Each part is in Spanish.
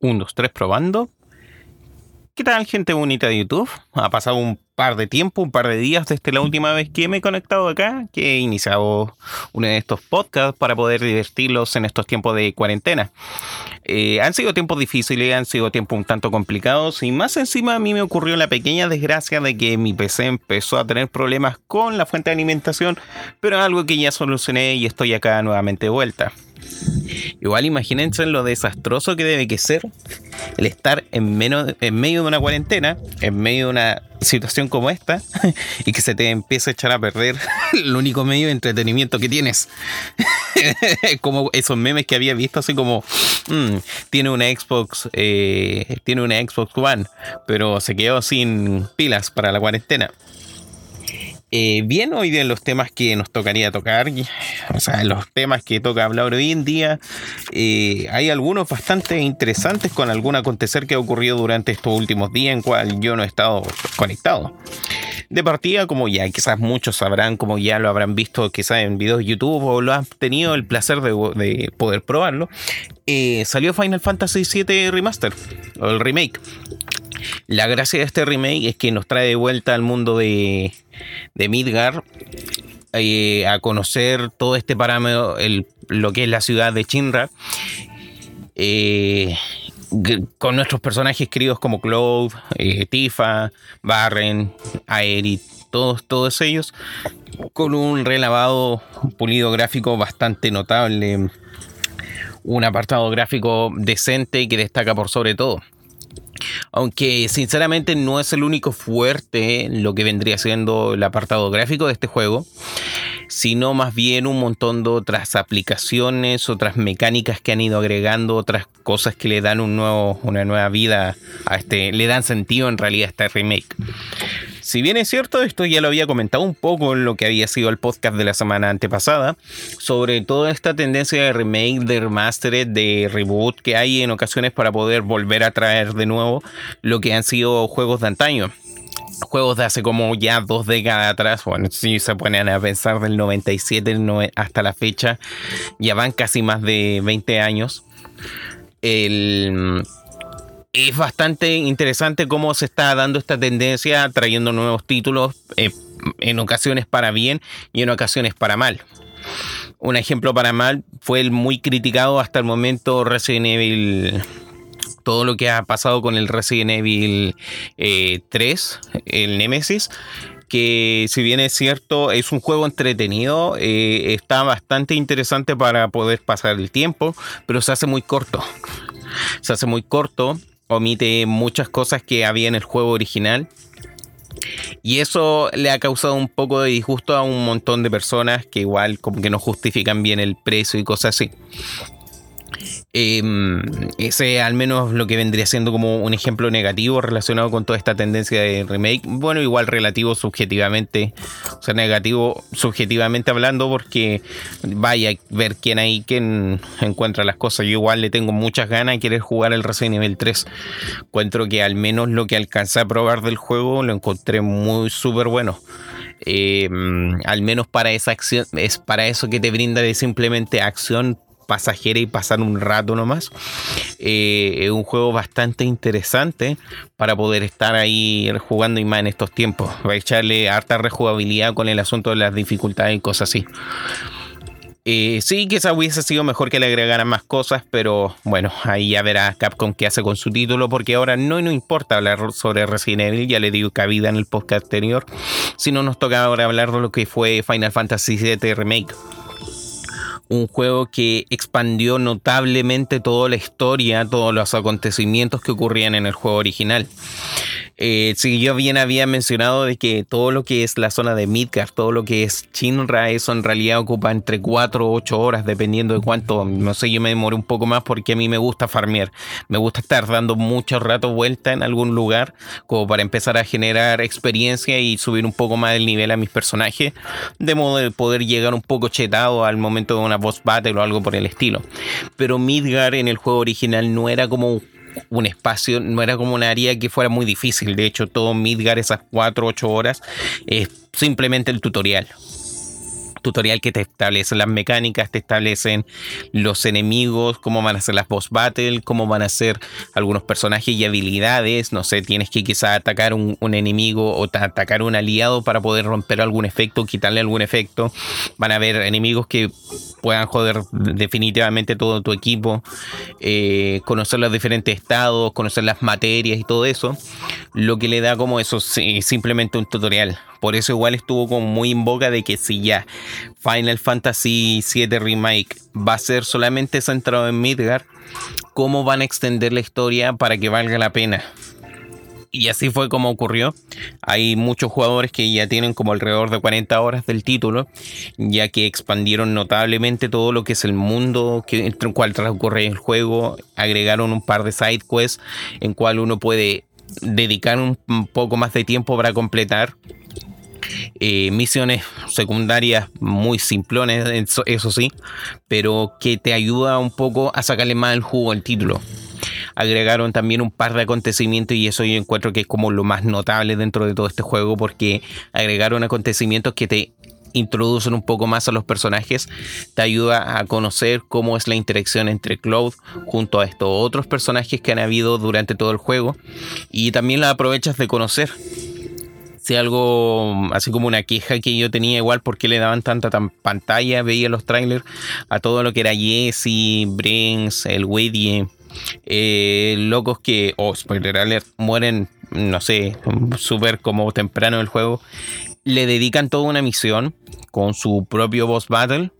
1, 2, 3 probando. ¿Qué tal gente bonita de YouTube? Ha pasado un par de tiempo, un par de días desde la última vez que me he conectado acá, que he iniciado uno de estos podcasts para poder divertirlos en estos tiempos de cuarentena. Eh, han sido tiempos difíciles, han sido tiempos un tanto complicados y más encima a mí me ocurrió la pequeña desgracia de que mi PC empezó a tener problemas con la fuente de alimentación, pero algo que ya solucioné y estoy acá nuevamente de vuelta. Igual imagínense lo desastroso que debe que ser el estar en, medio de una cuarentena, en medio de una situación como esta, y que se te empiece a echar a perder el único medio de entretenimiento que tienes. como esos memes que había visto, así como mm, tiene una Xbox, eh, tiene una Xbox One, pero se quedó sin pilas para la cuarentena. Eh, bien, hoy de los temas que nos tocaría tocar, o sea, los temas que toca hablar hoy en día, eh, hay algunos bastante interesantes con algún acontecer que ha ocurrido durante estos últimos días en cual yo no he estado conectado. De partida, como ya quizás muchos sabrán, como ya lo habrán visto quizás en videos de YouTube o lo han tenido el placer de, poder probarlo, eh, salió Final Fantasy VII Remaster, o el remake. La gracia de este remake es que nos trae de vuelta al mundo de, de Midgar eh, a conocer todo este parámetro, lo que es la ciudad de Chinra. Eh, con nuestros personajes queridos como Cloud, eh, Tifa, Barren, Aerith, todos, todos ellos, con un relavado pulido gráfico bastante notable, un apartado gráfico decente que destaca por sobre todo. Aunque sinceramente no es el único fuerte lo que vendría siendo el apartado gráfico de este juego, sino más bien un montón de otras aplicaciones, otras mecánicas que han ido agregando, otras cosas que le dan un nuevo, una nueva vida a este, le dan sentido en realidad a este remake. Si bien es cierto, esto ya lo había comentado un poco en lo que había sido el podcast de la semana antepasada, sobre toda esta tendencia de remake, de remastered, de reboot que hay en ocasiones para poder volver a traer de nuevo lo que han sido juegos de antaño juegos de hace como ya dos décadas atrás, bueno, si se ponen a pensar del 97 hasta la fecha, ya van casi más de 20 años. El, es bastante interesante cómo se está dando esta tendencia, trayendo nuevos títulos, eh, en ocasiones para bien y en ocasiones para mal. Un ejemplo para mal fue el muy criticado hasta el momento Resident Evil. Todo lo que ha pasado con el Resident Evil 3, eh, el Nemesis, que si bien es cierto, es un juego entretenido, eh, está bastante interesante para poder pasar el tiempo, pero se hace muy corto. Se hace muy corto omite muchas cosas que había en el juego original. Y eso le ha causado un poco de disgusto a un montón de personas que igual como que no justifican bien el precio y cosas así. Em, ese al menos lo que vendría siendo como un ejemplo negativo relacionado con toda esta tendencia de remake. Bueno, igual relativo subjetivamente, o sea, negativo subjetivamente hablando, porque vaya a ver quién hay quien encuentra las cosas. Yo igual le tengo muchas ganas de querer jugar el Resident Evil 3. Encuentro que al menos lo que alcancé a probar del juego lo encontré muy súper bueno. Em, al menos para esa acción, es para eso que te brinda de simplemente acción pasajera y pasar un rato nomás. Eh, es un juego bastante interesante para poder estar ahí jugando y más en estos tiempos. Va a echarle harta rejugabilidad con el asunto de las dificultades y cosas así. Eh, sí, quizás hubiese sido mejor que le agregaran más cosas, pero bueno, ahí ya verá Capcom qué hace con su título, porque ahora no, no importa hablar sobre Resident Evil, ya le digo cabida en el podcast anterior, sino nos toca ahora hablar de lo que fue Final Fantasy VII Remake un juego que expandió notablemente toda la historia, todos los acontecimientos que ocurrían en el juego original. Eh, si yo bien había mencionado de que todo lo que es la zona de Midgard, todo lo que es Shinra, eso en realidad ocupa entre 4 o 8 horas, dependiendo de cuánto, no sé, yo me demoré un poco más porque a mí me gusta farmear, me gusta estar dando mucho rato vuelta en algún lugar, como para empezar a generar experiencia y subir un poco más el nivel a mis personajes, de modo de poder llegar un poco chetado al momento de una boss battle o algo por el estilo. Pero Midgard en el juego original no era como un un espacio, no era como un área que fuera muy difícil. De hecho, todo Midgar, esas 4 8 horas, es simplemente el tutorial tutorial que te establece las mecánicas, te establecen los enemigos, cómo van a ser las boss battle, cómo van a ser algunos personajes y habilidades. No sé, tienes que quizás atacar un, enemigo o atacar un aliado para poder romper algún efecto, quitarle algún efecto. Van a haber enemigos que puedan joder definitivamente todo tu equipo, eh, conocer los diferentes estados, conocer las materias y todo eso, lo que le da como eso simplemente un tutorial. Por eso igual estuvo como muy en boca de que si ya Final Fantasy VII Remake va a ser solamente centrado en Midgar, ¿cómo van a extender la historia para que valga la pena? Y así fue como ocurrió. Hay muchos jugadores que ya tienen como alrededor de 40 horas del título, ya que expandieron notablemente todo lo que es el mundo que, en el cual transcurre el juego. Agregaron un par de side quests en cual uno puede dedicar un poco más de tiempo para completar. Eh, misiones secundarias muy simplones, eso, eso sí, pero que te ayuda un poco a sacarle más el jugo al título agregaron también un par de acontecimientos y eso yo encuentro que es como lo más notable dentro de todo este juego porque agregaron acontecimientos que te introducen un poco más a los personajes, te ayuda a conocer cómo es la interacción entre Cloud junto a estos otros personajes que han habido durante todo el juego y también la aprovechas de conocer. Algo así como una queja que yo tenía igual porque le daban tanta pantalla, veía los trailers a todo lo que era Jesse, Brings, el Wedie, eh, locos que, oh, spoiler alert, mueren, no sé, súper como temprano en el juego, le dedican toda una misión con su propio boss battle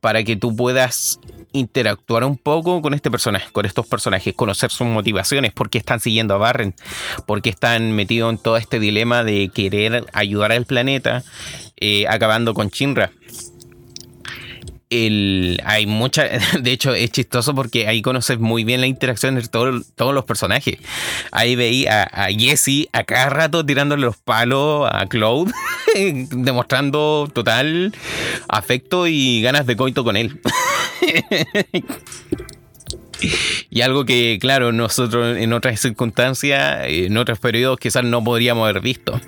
para que tú puedas interactuar un poco con este personaje, con estos personajes, conocer sus motivaciones, por qué están siguiendo a Barren, por qué están metidos en todo este dilema de querer ayudar al planeta, eh, acabando con Shinra hay mucha, de hecho es chistoso porque ahí conoces muy bien la interacción entre todos los personajes. Ahí veí a, a, Jesse a cada rato tirándole los palos a Cloud, demostrando total afecto y ganas de coito con él. y algo que, claro, nosotros en otras circunstancias, en otros periodos quizás no podríamos haber visto.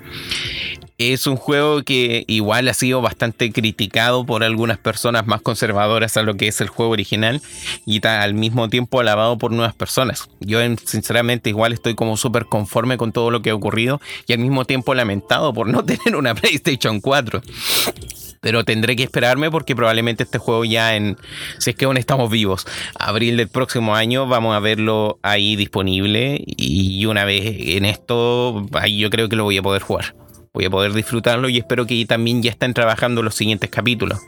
Es un juego que igual ha sido bastante criticado por algunas personas más conservadoras a lo que es el juego original y al mismo tiempo alabado por nuevas personas. Yo sinceramente igual estoy como súper conforme con todo lo que ha ocurrido y al mismo tiempo lamentado por no tener una PlayStation 4 pero tendré que esperarme porque probablemente este juego ya en, si es que aún estamos vivos, abril del próximo año vamos a verlo ahí disponible y una vez en esto, ahí yo creo que lo voy a poder jugar voy a poder disfrutarlo y espero que también ya estén trabajando los siguientes capítulos.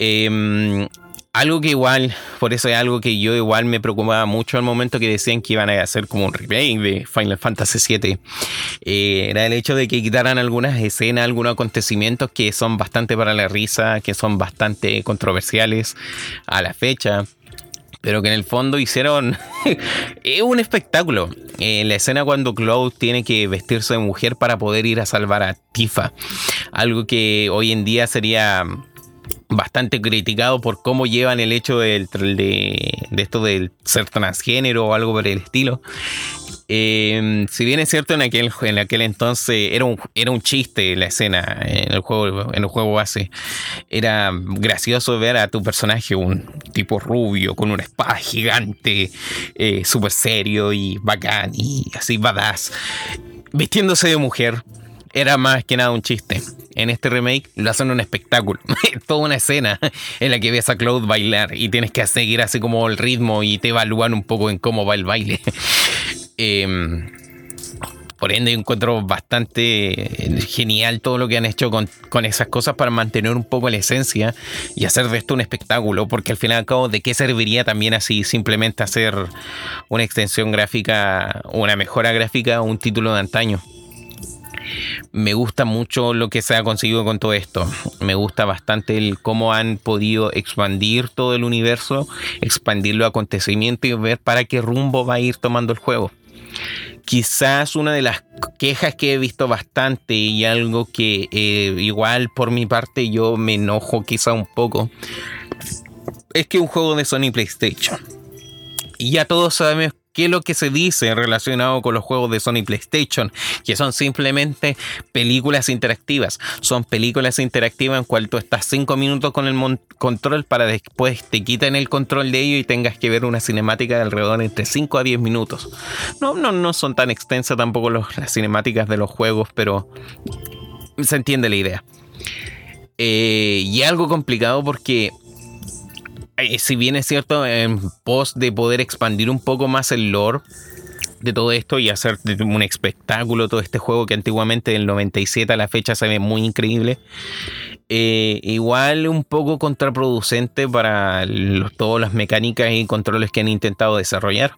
Em, algo que igual, por eso es algo que yo igual me preocupaba mucho al momento que decían que iban a hacer como un remake de Final Fantasy VII, eh, era el hecho de que quitaran algunas escenas, algunos acontecimientos que son bastante para la risa, que son bastante controversiales a la fecha pero que en el fondo hicieron es un espectáculo. Eh, la escena cuando Cloud tiene que vestirse de mujer para poder ir a salvar a Tifa, algo que hoy en día sería bastante criticado por cómo llevan el hecho de, de, esto del ser transgénero o algo por el estilo. Em, si bien es cierto, en aquel, en aquel entonces era un, era un chiste la escena en el juego, en el juego base. Era gracioso ver a tu personaje, un tipo rubio, con una espada gigante, eh, súper serio y bacán y así badass, vistiéndose de mujer. Era más que nada un chiste. En este remake lo hacen un espectáculo. Toda una escena en la que ves a Cloud bailar y tienes que seguir así como el ritmo y te evalúan un poco en cómo va el baile. Em, por ende, encuentro bastante eh, genial todo lo que han hecho con, esas cosas para mantener un poco la esencia y hacer de esto un espectáculo, porque al final y al cabo, ¿de qué serviría también así simplemente hacer una extensión gráfica, una mejora gráfica, un título de antaño? Me gusta mucho lo que se ha conseguido con todo esto. Me gusta bastante el cómo han podido expandir todo el universo, expandir los acontecimientos y ver para qué rumbo va a ir tomando el juego. Quizás una de las quejas que he visto bastante y algo que eh, igual por mi parte yo me enojo quizá un poco es que un juego de Sony PlayStation. Y ya todos sabemos, ¿Qué es lo que se dice relacionado con los juegos de Sony PlayStation? Que son simplemente películas interactivas. Son películas interactivas en cual tú estás 5 minutos con el control para después te quiten el control de ello y tengas que ver una cinemática de alrededor entre 5 a 10 minutos. No, no, no son tan extensas tampoco las cinemáticas de los juegos, pero se entiende la idea. Eh, y algo complicado porque eh, si bien es cierto, en pos de poder expandir un poco más el lore de todo esto y hacer un espectáculo todo este juego que antiguamente del 97 a la fecha se ve muy increíble, eh, igual un poco contraproducente para todas las mecánicas y controles que han intentado desarrollar.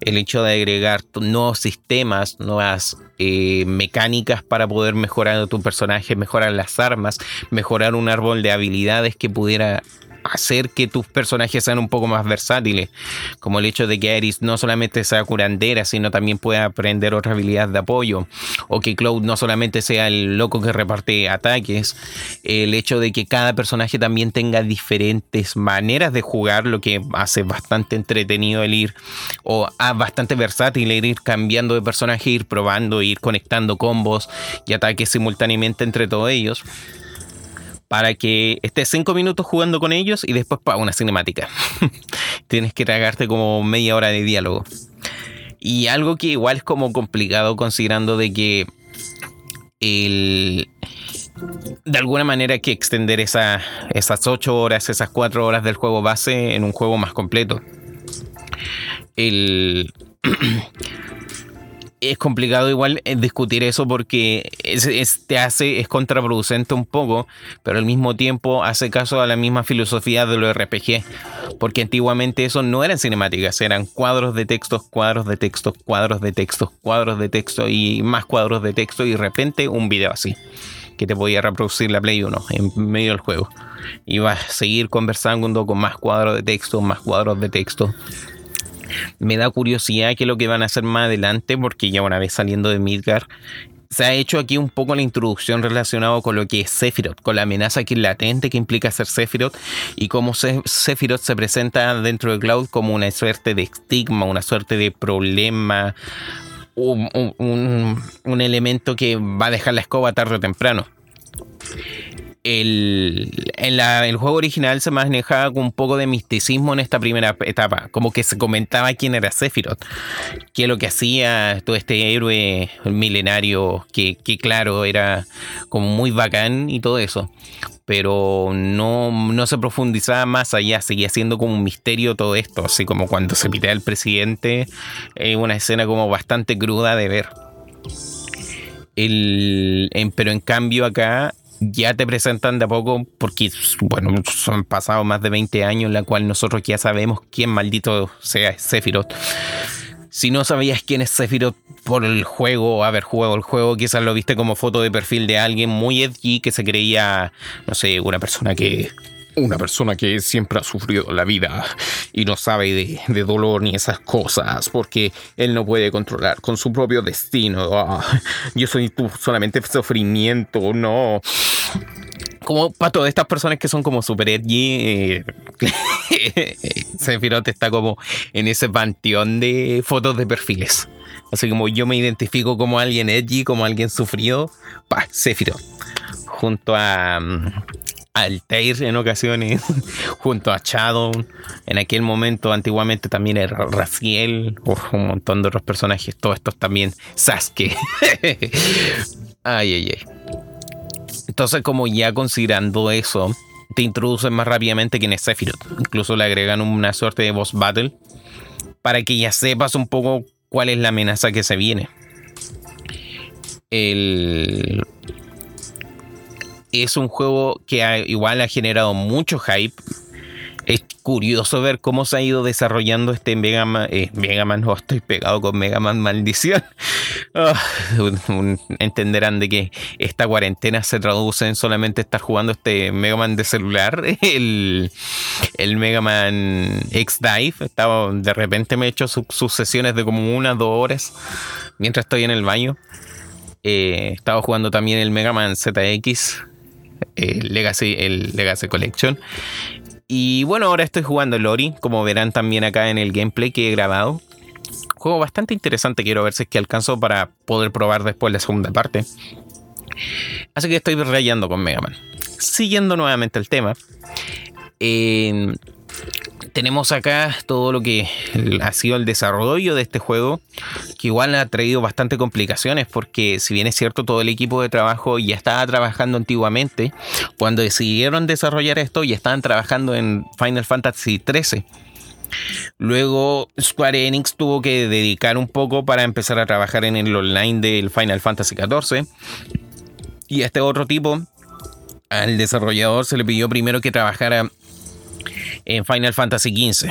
El hecho de agregar nuevos sistemas, nuevas eh, mecánicas para poder mejorar tu personaje, mejorar las armas, mejorar un árbol de habilidades que pudiera hacer que tus personajes sean un poco más versátiles, como el hecho de que Aeris no solamente sea curandera, sino también pueda aprender otras habilidades de apoyo, o que Cloud no solamente sea el loco que reparte ataques, el hecho de que cada personaje también tenga diferentes maneras de jugar, lo que hace bastante entretenido el ir, o bastante versátil el ir cambiando de personaje, ir probando, ir conectando combos y ataques simultáneamente entre todos ellos para que estés cinco minutos jugando con ellos y después para una cinemática. Tienes que tragarte como media hora de diálogo. Y algo que igual es como complicado considerando de que el, de alguna manera hay que extender esa, esas ocho horas, esas cuatro horas del juego base en un juego más completo. El, es complicado igual eh, discutir eso porque es, te hace, es contraproducente un poco, pero al mismo tiempo hace caso a la misma filosofía de los RPG, porque antiguamente eso no eran cinemáticas, eran cuadros de textos, cuadros de textos, cuadros de textos, cuadros de texto y más cuadros de texto y de repente un video así, que te podía reproducir la Play 1 en medio del juego. Y vas a seguir conversando con más cuadros de texto, más cuadros de texto me da curiosidad qué es lo que van a hacer más adelante, porque ya una vez saliendo de Midgar, se ha hecho aquí un poco la introducción relacionada con lo que es Sephiroth, con la amenaza que es latente que implica ser Sephiroth y cómo Sephiroth se presenta dentro de Cloud como una suerte de estigma, una suerte de problema, un, un elemento que va a dejar la escoba tarde o temprano el, en el juego original se manejaba con un poco de misticismo en esta primera etapa, como que se comentaba quién era Sephiroth, qué es lo que hacía todo este héroe milenario, que, que claro, era como muy bacán y todo eso, pero no, no se profundizaba más allá, seguía siendo como un misterio todo esto, así como cuando se pitea el presidente, es una escena como bastante cruda de ver. El, pero en cambio acá ya te presentan de a poco, porque, bueno, son pasados más de 20 años en la cual nosotros ya sabemos quién maldito sea Sephiroth. Si no sabías quién es Sephiroth por el juego, haber jugado el juego, quizás lo viste como foto de perfil de alguien muy edgy que se creía, no sé, una persona que una persona que siempre ha sufrido la vida y no sabe de, dolor ni esas cosas porque él no puede controlar con su propio destino. Ah, yo soy tú solamente sufrimiento, no. Como para todas estas personas que son como super edgy, eh, está como en ese panteón de fotos de perfiles. Así como yo me identifico como alguien edgy, como alguien sufrido, pa, Sephiroth. Junto a, mm, Altair en ocasiones, junto a Shadow. En aquel momento, antiguamente también era Raziel, un montón de otros personajes, todos estos también, Sasuke. ay, ay, ay. Entonces, como ya considerando eso, te introducen más rápidamente quién es Sephiroth. Incluso le agregan una suerte de boss battle para que ya sepas un poco cuál es la amenaza que se viene. El es un juego que igual ha generado mucho hype. Es curioso ver cómo se ha ido desarrollando este Mega Man. Eh, Mega Man, no, estoy pegado con Mega Man Maldición. Ah, entenderán de que esta cuarentena se traduce en solamente estar jugando este Mega Man de celular. El, Mega Man X-Dive. De repente me he hecho sus sesiones de como unas, dos horas mientras estoy en el baño. Eh, estaba jugando también el Mega Man ZX Legacy, el Legacy Collection. Y bueno, ahora estoy jugando Lori, como verán también acá en el gameplay que he grabado. Juego bastante interesante, quiero ver si es que alcanzo para poder probar después la segunda parte. Así que estoy rayando con Mega Man. Siguiendo nuevamente el tema. Eh, tenemos acá todo lo que ha sido el desarrollo de este juego, que igual ha traído bastante complicaciones, porque si bien es cierto, todo el equipo de trabajo ya estaba trabajando antiguamente, cuando decidieron desarrollar esto, ya estaban trabajando en Final Fantasy XIII. Luego Square Enix tuvo que dedicar un poco para empezar a trabajar en el online del Final Fantasy XIV. Y este otro tipo, al desarrollador se le pidió primero que trabajara en Final Fantasy XV.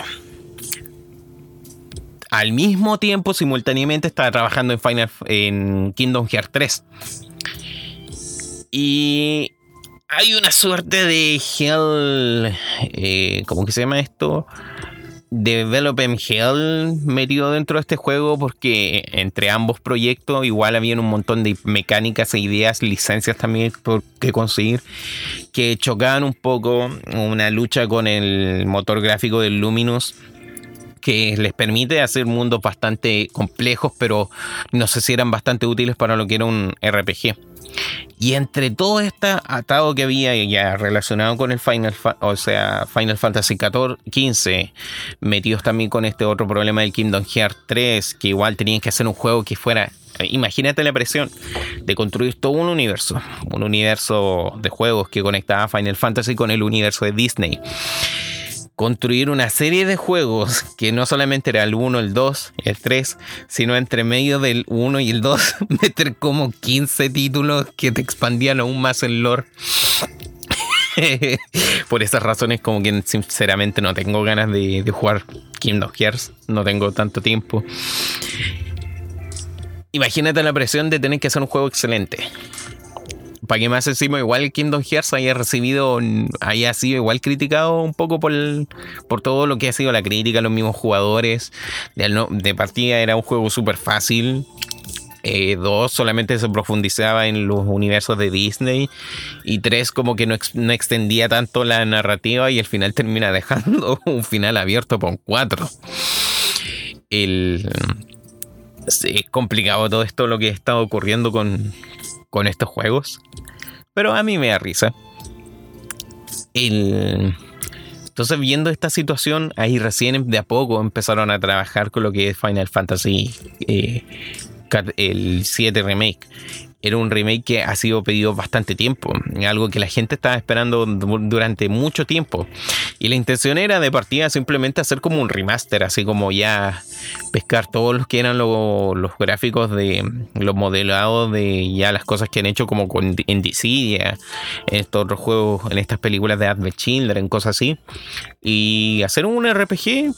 Al mismo tiempo, simultáneamente, estaba trabajando en, Final, en Kingdom Hearts 3. Y hay una suerte de Hell. Eh, ¿Cómo que se llama esto? Development Hell metido dentro de este juego porque entre ambos proyectos igual había un montón de mecánicas e ideas, licencias también por que conseguir que chocaban un poco una lucha con el motor gráfico del Luminous que les permite hacer mundos bastante complejos pero no sé si eran bastante útiles para lo que era un RPG. Y entre todo este atado que había ya relacionado con el Final, o sea, Final Fantasy 15, metidos también con este otro problema del Kingdom Hearts 3, que igual tenían que hacer un juego que fuera imagínate la presión de construir todo un universo, un universo de juegos que conectaba Final Fantasy con el universo de Disney construir una serie de juegos que no solamente era el 1, el 2 y el 3, sino entre medio del 1 y el 2 meter como 15 títulos que te expandían aún más el lore. Por esas razones como que sinceramente no tengo ganas de, de jugar Kingdom Hearts, no tengo tanto tiempo. Imagínate la presión de tener que hacer un juego excelente para que más encima igual Kingdom Hearts haya recibido, haya sido igual criticado un poco por, por todo lo que ha sido la crítica, los mismos jugadores. De, partida era un juego súper fácil. Eh, dos, solamente se profundizaba en los universos de Disney. Y tres, como que no, extendía tanto la narrativa y al final termina dejando un final abierto con cuatro. El, es complicado todo esto lo que está ocurriendo con, con estos juegos. Pero a mí me da risa. Entonces, viendo esta situación, ahí recién de a poco empezaron a trabajar con lo que es Final Fantasy eh, el 7 Remake era un remake que ha sido pedido bastante tiempo, algo que la gente estaba esperando durante mucho tiempo. Y la intención era de partida simplemente hacer como un remaster, así como ya pescar todos los que eran los gráficos de los modelados de ya las cosas que han hecho como con, en Dissidia, en estos otros juegos, en estas películas de Advent Children, cosas así. Y hacer un RPG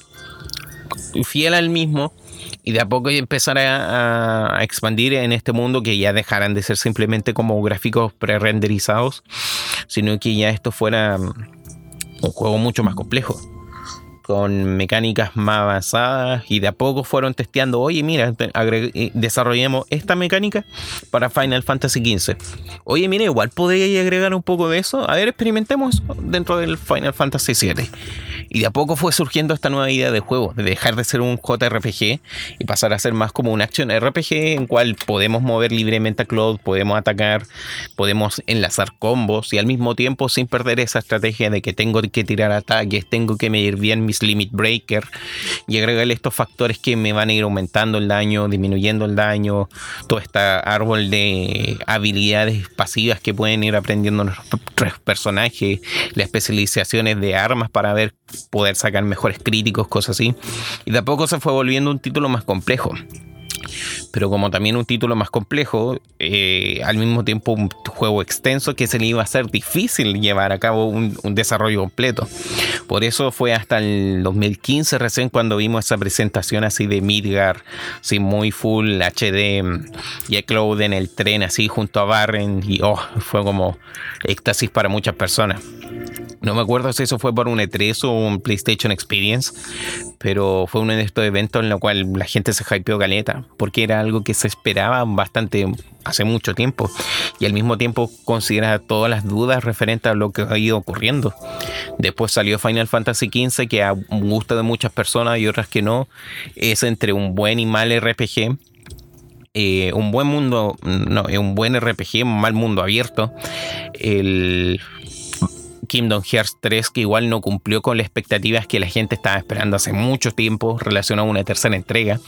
fiel al mismo y de a poco empezar a, expandir en este mundo que ya dejaran de ser simplemente como gráficos pre-renderizados, sino que ya esto fuera un juego mucho más complejo con mecánicas más avanzadas y de a poco fueron testeando, oye mira, eh, desarrollemos esta mecánica para Final Fantasy XV. Oye mira, igual podría agregar un poco de eso. A ver, experimentemos dentro del Final Fantasy VII. Y de a poco fue surgiendo esta nueva idea de juego, de dejar de ser un JRPG y pasar a ser más como un action RPG en cual podemos mover libremente a Cloud, podemos atacar, podemos enlazar combos y al mismo tiempo sin perder esa estrategia de que tengo que tirar ataques, tengo que medir bien mis limit breaker y agregarle estos factores que me van a ir aumentando el daño, disminuyendo el daño, todo este árbol de habilidades pasivas que pueden ir aprendiendo nuestros personajes, las especializaciones de armas para ver poder sacar mejores críticos, cosas así. Y de a poco se fue volviendo un título más complejo pero como también un título más complejo, eh, al mismo tiempo un juego extenso que se le iba a ser difícil llevar a cabo un, desarrollo completo. Por eso fue hasta el 2015 recién cuando vimos esa presentación así de Midgar, así muy full HD, y a Cloud en el tren así junto a Barren, y oh, fue como éxtasis para muchas personas. No me acuerdo si eso fue por un E3 o un PlayStation Experience, pero fue uno de estos eventos en el cual la gente se hypeó caleta, porque era algo que se esperaba bastante hace mucho tiempo y al mismo tiempo considera todas las dudas referentes a lo que ha ido ocurriendo. Después salió Final Fantasy XV, que a gusto de muchas personas y otras que no, es entre un buen y mal RPG. Eh, un buen mundo, no, un buen RPG, un mal mundo abierto. El Kingdom Hearts 3 que igual no cumplió con las expectativas que la gente estaba esperando hace mucho tiempo relacionado a una tercera entrega.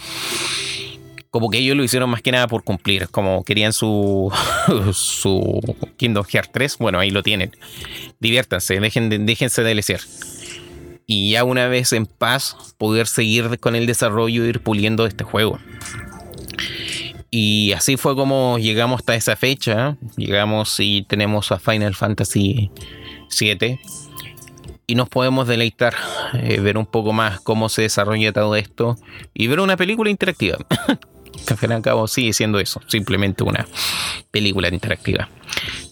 Como que ellos lo hicieron más que nada por cumplir, como querían su, su Kingdom Hearts 3, bueno, ahí lo tienen. Diviértanse, dejen de, déjense de lecer. Y ya una vez en paz, poder seguir con el desarrollo e ir puliendo este juego. Y así fue como llegamos hasta esa fecha. Llegamos y tenemos a Final Fantasy 7 y nos podemos deleitar, eh, ver un poco más cómo se desarrolla todo esto y ver una película interactiva. que al fin y al cabo sigue siendo eso, simplemente una película interactiva.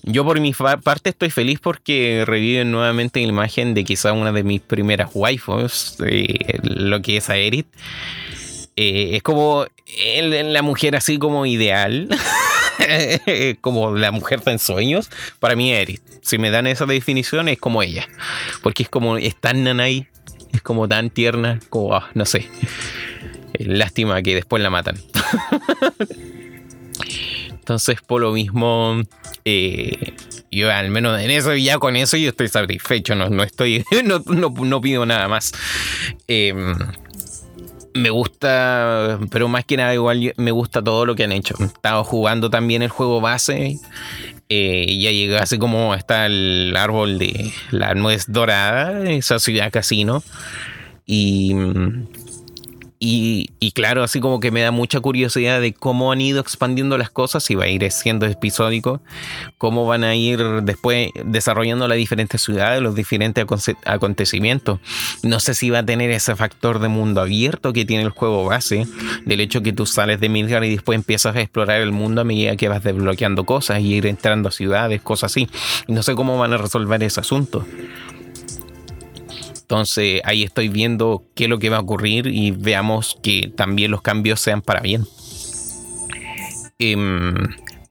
Yo por mi parte estoy feliz porque reviven nuevamente la imagen de quizá una de mis primeras waifus, eh, lo que es Aerith. Eh, es como la mujer así como ideal. como la mujer en sueños, para mí Eric. Si me dan esa definición es como ella. Porque es como, es tan nanay, es como tan tierna, como, ah, no sé. Lástima que después la matan. Entonces, por lo mismo, eh, yo al menos en eso, ya con eso yo estoy satisfecho, no, no estoy, no, no, pido nada más. Eh, me gusta, pero más que nada igual me gusta todo lo que han hecho. Estaba jugando también el juego base. Eh, ya llegó así como está el árbol de la nuez dorada, esa ciudad casino. Y y, claro, así como que me da mucha curiosidad de cómo han ido expandiendo las cosas y va a ir siendo episódico, cómo van a ir después desarrollando las diferentes ciudades, los diferentes acontecimientos. No sé si va a tener ese factor de mundo abierto que tiene el juego base, del hecho que tú sales de Midgard y después empiezas a explorar el mundo a medida que vas desbloqueando cosas y ir entrando a ciudades, cosas así. No sé cómo van a resolver ese asunto. Entonces ahí estoy viendo qué es lo que va a ocurrir y veamos que también los cambios sean para bien. Em,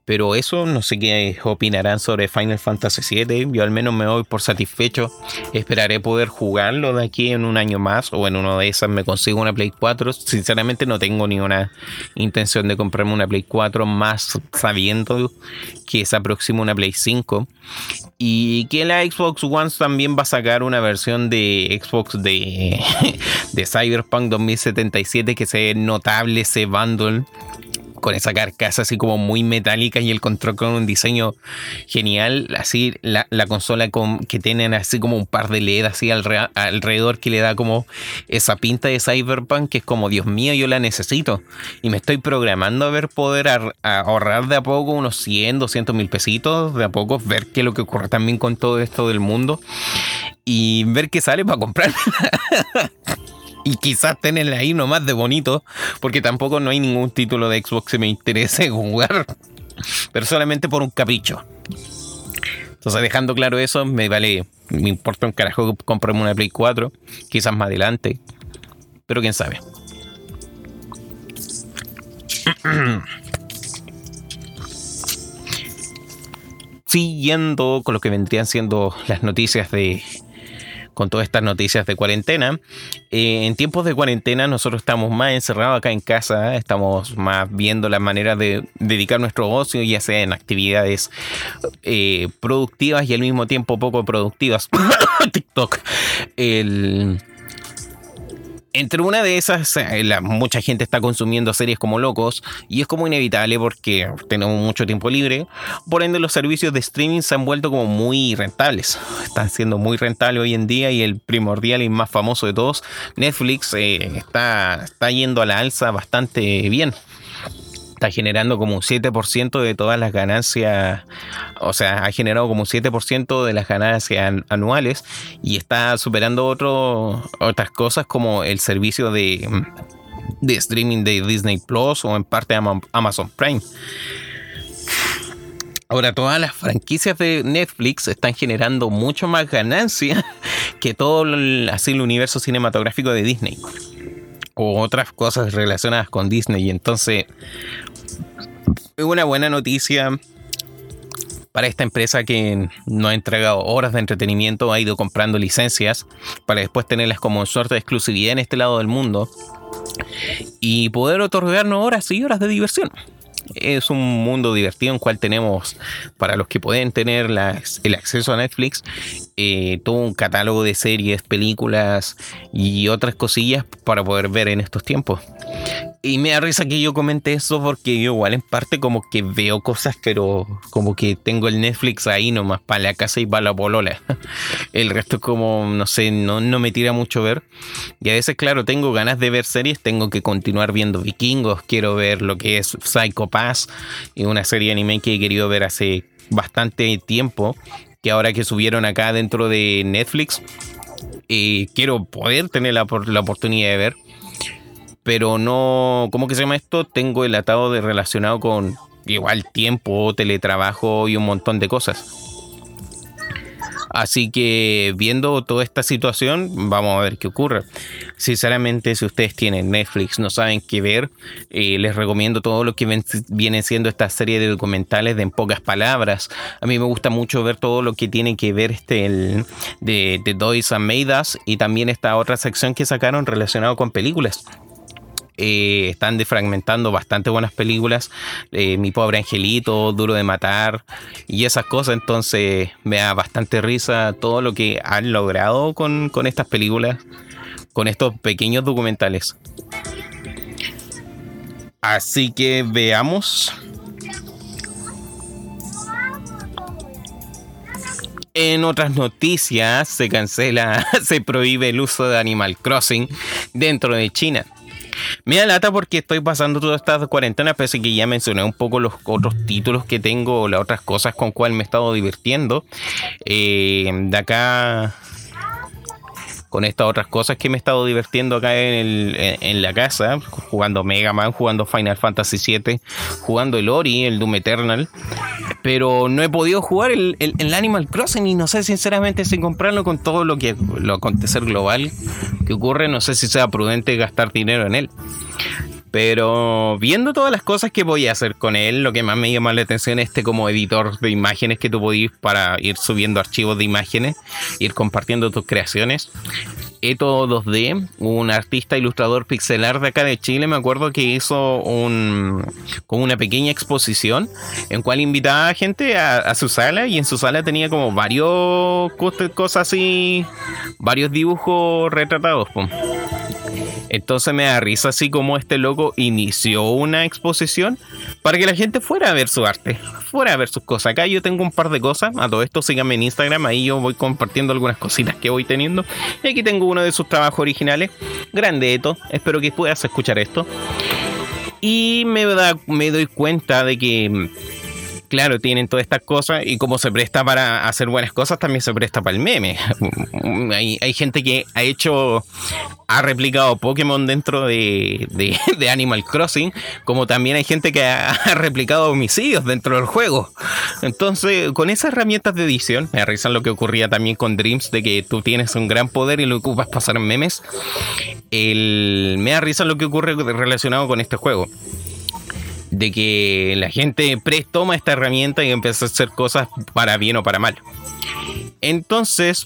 pero eso, no sé qué opinarán sobre Final Fantasy VII. Yo al menos me voy por satisfecho. Esperaré poder jugarlo de aquí en un año más o en uno de esas me consigo una Play 4. Sinceramente no tengo ni una intención de comprarme una Play 4 más sabiendo que se aproxima una Play 5. Y que la Xbox One también va a sacar una versión de Xbox de, de Cyberpunk 2077 que se ve notable ese bundle con esa carcasa así como muy metálica y el control con un diseño genial. Así la, consola con, que tienen así como un par de LED así alrededor que le da como esa pinta de Cyberpunk que es como Dios mío, yo la necesito. Y me estoy programando a ver poder ahorrar de a poco unos 100, 200 mil pesitos, de a poco ver qué es lo que ocurre también con todo esto del mundo y ver qué sale para comprar. y quizás tenerla ahí nomás de bonito, porque tampoco no hay ningún título de Xbox que me interese jugar, pero solamente por un capricho. Entonces, dejando claro eso, me vale, me importa un carajo comprarme una Play 4, quizás más adelante, pero quién sabe. Siguiendo con lo que vendrían siendo las noticias de con todas estas noticias de cuarentena. Eh, en tiempos de cuarentena nosotros estamos más encerrados acá en casa, estamos más viendo la manera de dedicar nuestro ocio, ya sea en actividades eh, productivas y al mismo tiempo poco productivas. TikTok. El entre una de esas, eh, mucha gente está consumiendo series como locos y es como inevitable porque tenemos mucho tiempo libre. Por ende, los servicios de streaming se han vuelto como muy rentables. Están siendo muy rentables hoy en día y el primordial y más famoso de todos, Netflix, eh, está, está yendo a la alza bastante bien está generando como un 7% de todas las ganancias, o sea, ha generado como un 7% de las ganancias anuales y está superando otro, otras cosas como el servicio de, de streaming de Disney Plus o en parte Amazon Prime. Ahora todas las franquicias de Netflix están generando mucho más ganancia que todo el, así el universo cinematográfico de Disney o otras cosas relacionadas con Disney. Y entonces es una buena noticia para esta empresa que no ha entregado horas de entretenimiento, ha ido comprando licencias para después tenerlas como suerte de exclusividad en este lado del mundo y poder otorgarnos horas y horas de diversión es un mundo divertido en cual tenemos, para los que pueden tener el acceso a Netflix, eh, todo un catálogo de series, películas y otras cosillas para poder ver en estos tiempos. Y me da risa que yo comente eso porque yo igual en parte como que veo cosas, pero como que tengo el Netflix ahí nomás para la casa y para la polola. El resto como, no sé, no, no me tira mucho ver. Y a veces, claro, tengo ganas de ver series, tengo que continuar viendo vikingos, quiero ver lo que es Psycho Pass, una serie anime que he querido ver hace bastante tiempo, que ahora que subieron acá dentro de Netflix, eh, quiero poder tener la, la oportunidad de ver pero no, ¿cómo que se llama esto? Tengo el atado de relacionado con igual tiempo, teletrabajo y un montón de cosas. Así que viendo toda esta situación, vamos a ver qué ocurre. Sinceramente, si ustedes tienen Netflix, no saben qué ver, eh, les recomiendo todo lo que viene siendo esta serie de documentales de en pocas palabras. A mí me gusta mucho ver todo lo que tiene que ver este de, de and Meidas y también esta otra sección que sacaron relacionado con películas. Eh, están defragmentando bastante buenas películas. Eh, Mi pobre angelito, Duro de matar y esas cosas. Entonces me da bastante risa todo lo que han logrado con, con estas películas, con estos pequeños documentales. Así que veamos. En otras noticias, se cancela, se prohíbe el uso de Animal Crossing dentro de China. Me da lata porque estoy pasando toda esta cuarentena, pese que ya mencioné un poco los otros títulos que tengo, las otras cosas con cuales me he estado divirtiendo. Eh, de acá con estas otras cosas que me he estado divirtiendo acá en, la casa, jugando Mega Man, jugando Final Fantasy VII, jugando el Ori, el Doom Eternal, pero no he podido jugar el, Animal Crossing y no sé sinceramente si comprarlo con todo lo que lo acontecer global que ocurre, no sé si sea prudente gastar dinero en él. Pero viendo todas las cosas que voy a hacer con él, lo que más me llama la atención es este como editor de imágenes que tú podís para ir subiendo archivos de imágenes, ir compartiendo tus creaciones. Eto 2D, un artista ilustrador pixelar de acá de Chile, me acuerdo que hizo un, como una pequeña exposición en cual invitaba a gente a, su sala y en su sala tenía como varios cosas así, varios dibujos retratados. Entonces me da risa así como este loco inició una exposición para que la gente fuera a ver su arte, fuera a ver sus cosas. Acá yo tengo un par de cosas, a todo esto síganme en Instagram, ahí yo voy compartiendo algunas cositas que voy teniendo. Y aquí tengo uno de sus trabajos originales, grande Eto, espero que puedas escuchar esto. Y me, da, me doy cuenta de que claro, tienen todas estas cosas y como se presta para hacer buenas cosas, también se presta para el meme. hay, hay gente que ha hecho, ha replicado Pokémon dentro de, de, Animal Crossing, como también hay gente que ha, replicado homicidios dentro del juego. Entonces, con esas herramientas de edición, me arriesgan lo que ocurría también con Dreams, de que tú tienes un gran poder y lo ocupas para hacer memes. El, me arriesgan lo que ocurre relacionado con este juego de que la gente toma esta herramienta y empieza a hacer cosas para bien o para mal. Entonces,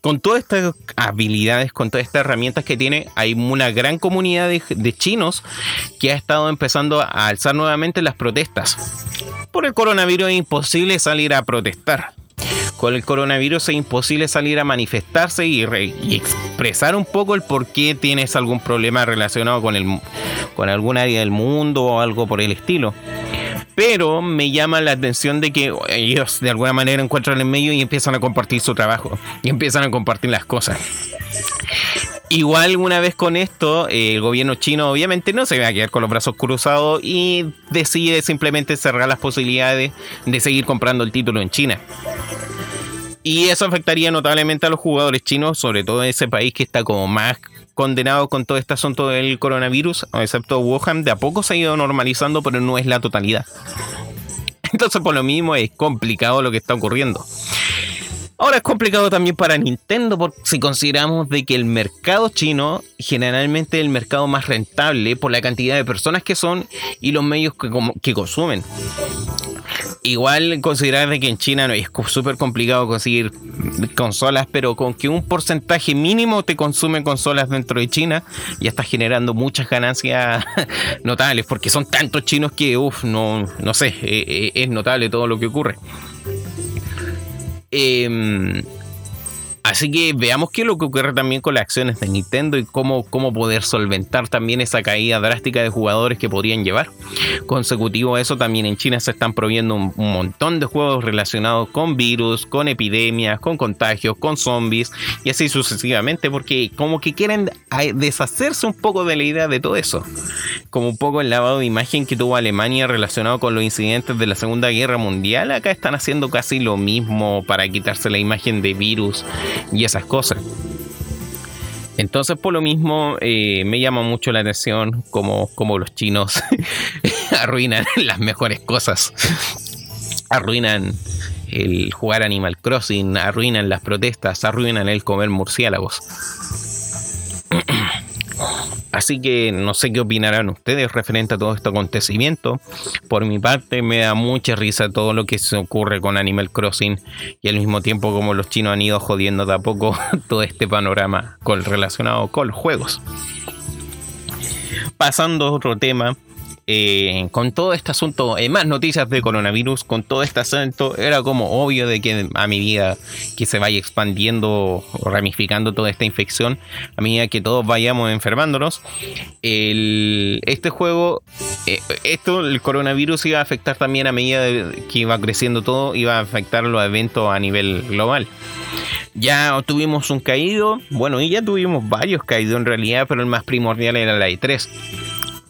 con todas estas habilidades, con todas estas herramientas que tiene, hay una gran comunidad de, chinos que ha estado empezando a alzar nuevamente las protestas. Por el coronavirus es imposible salir a protestar. Con el coronavirus es imposible salir a manifestarse y, expresar un poco el por qué tienes algún problema relacionado con el con algún área del mundo o algo por el estilo. Pero me llama la atención de que ellos de alguna manera encuentran el medio y empiezan a compartir su trabajo y empiezan a compartir las cosas. Igual una vez con esto, el gobierno chino obviamente no se va a quedar con los brazos cruzados y decide simplemente cerrar las posibilidades de seguir comprando el título en China. Y eso afectaría notablemente a los jugadores chinos, sobre todo en ese país que está como más condenado con todo este asunto del coronavirus, excepto Wuhan, de a poco se ha ido normalizando, pero no es la totalidad. Entonces, por lo mismo, es complicado lo que está ocurriendo. Ahora es complicado también para Nintendo porque si consideramos de que el mercado chino generalmente es el mercado más rentable por la cantidad de personas que son y los medios que, que consumen. Igual considerar de que en China es súper complicado conseguir consolas, pero con que un porcentaje mínimo te consume consolas dentro de China, ya está generando muchas ganancias notables, porque son tantos chinos que, uff, no, no sé, eh, eh, es notable todo lo que ocurre. Eh, Así que veamos qué es lo que ocurre también con las acciones de Nintendo y cómo, cómo poder solventar también esa caída drástica de jugadores que podrían llevar. Consecutivo a eso, también en China se están prohibiendo un, montón de juegos relacionados con virus, con epidemias, con contagios, con zombies y así sucesivamente, porque como que quieren deshacerse un poco de la idea de todo eso. Como un poco el lavado de imagen que tuvo Alemania relacionado con los incidentes de la Segunda Guerra Mundial, acá están haciendo casi lo mismo para quitarse la imagen de virus y esas cosas. Entonces, por lo mismo, eh, me llama mucho la atención cómo, cómo los chinos arruinan las mejores cosas. Arruinan el jugar Animal Crossing, arruinan las protestas, arruinan el comer murciélagos. Así que no sé qué opinarán ustedes referente a todo este acontecimiento. Por mi parte me da mucha risa todo lo que se ocurre con Animal Crossing y al mismo tiempo como los chinos han ido jodiendo de a poco todo este panorama relacionado con los juegos. Pasando a otro tema, eh, con todo este asunto, eh, más noticias de coronavirus, con todo este asunto, era como obvio de que a medida que se vaya expandiendo o ramificando toda esta infección, a medida que todos vayamos enfermándonos, este juego, eh, esto, el coronavirus iba a afectar también a medida que iba creciendo todo, iba a afectar los eventos a nivel global. Ya tuvimos un caído, bueno, y ya tuvimos varios caídos en realidad, pero el más primordial era la E3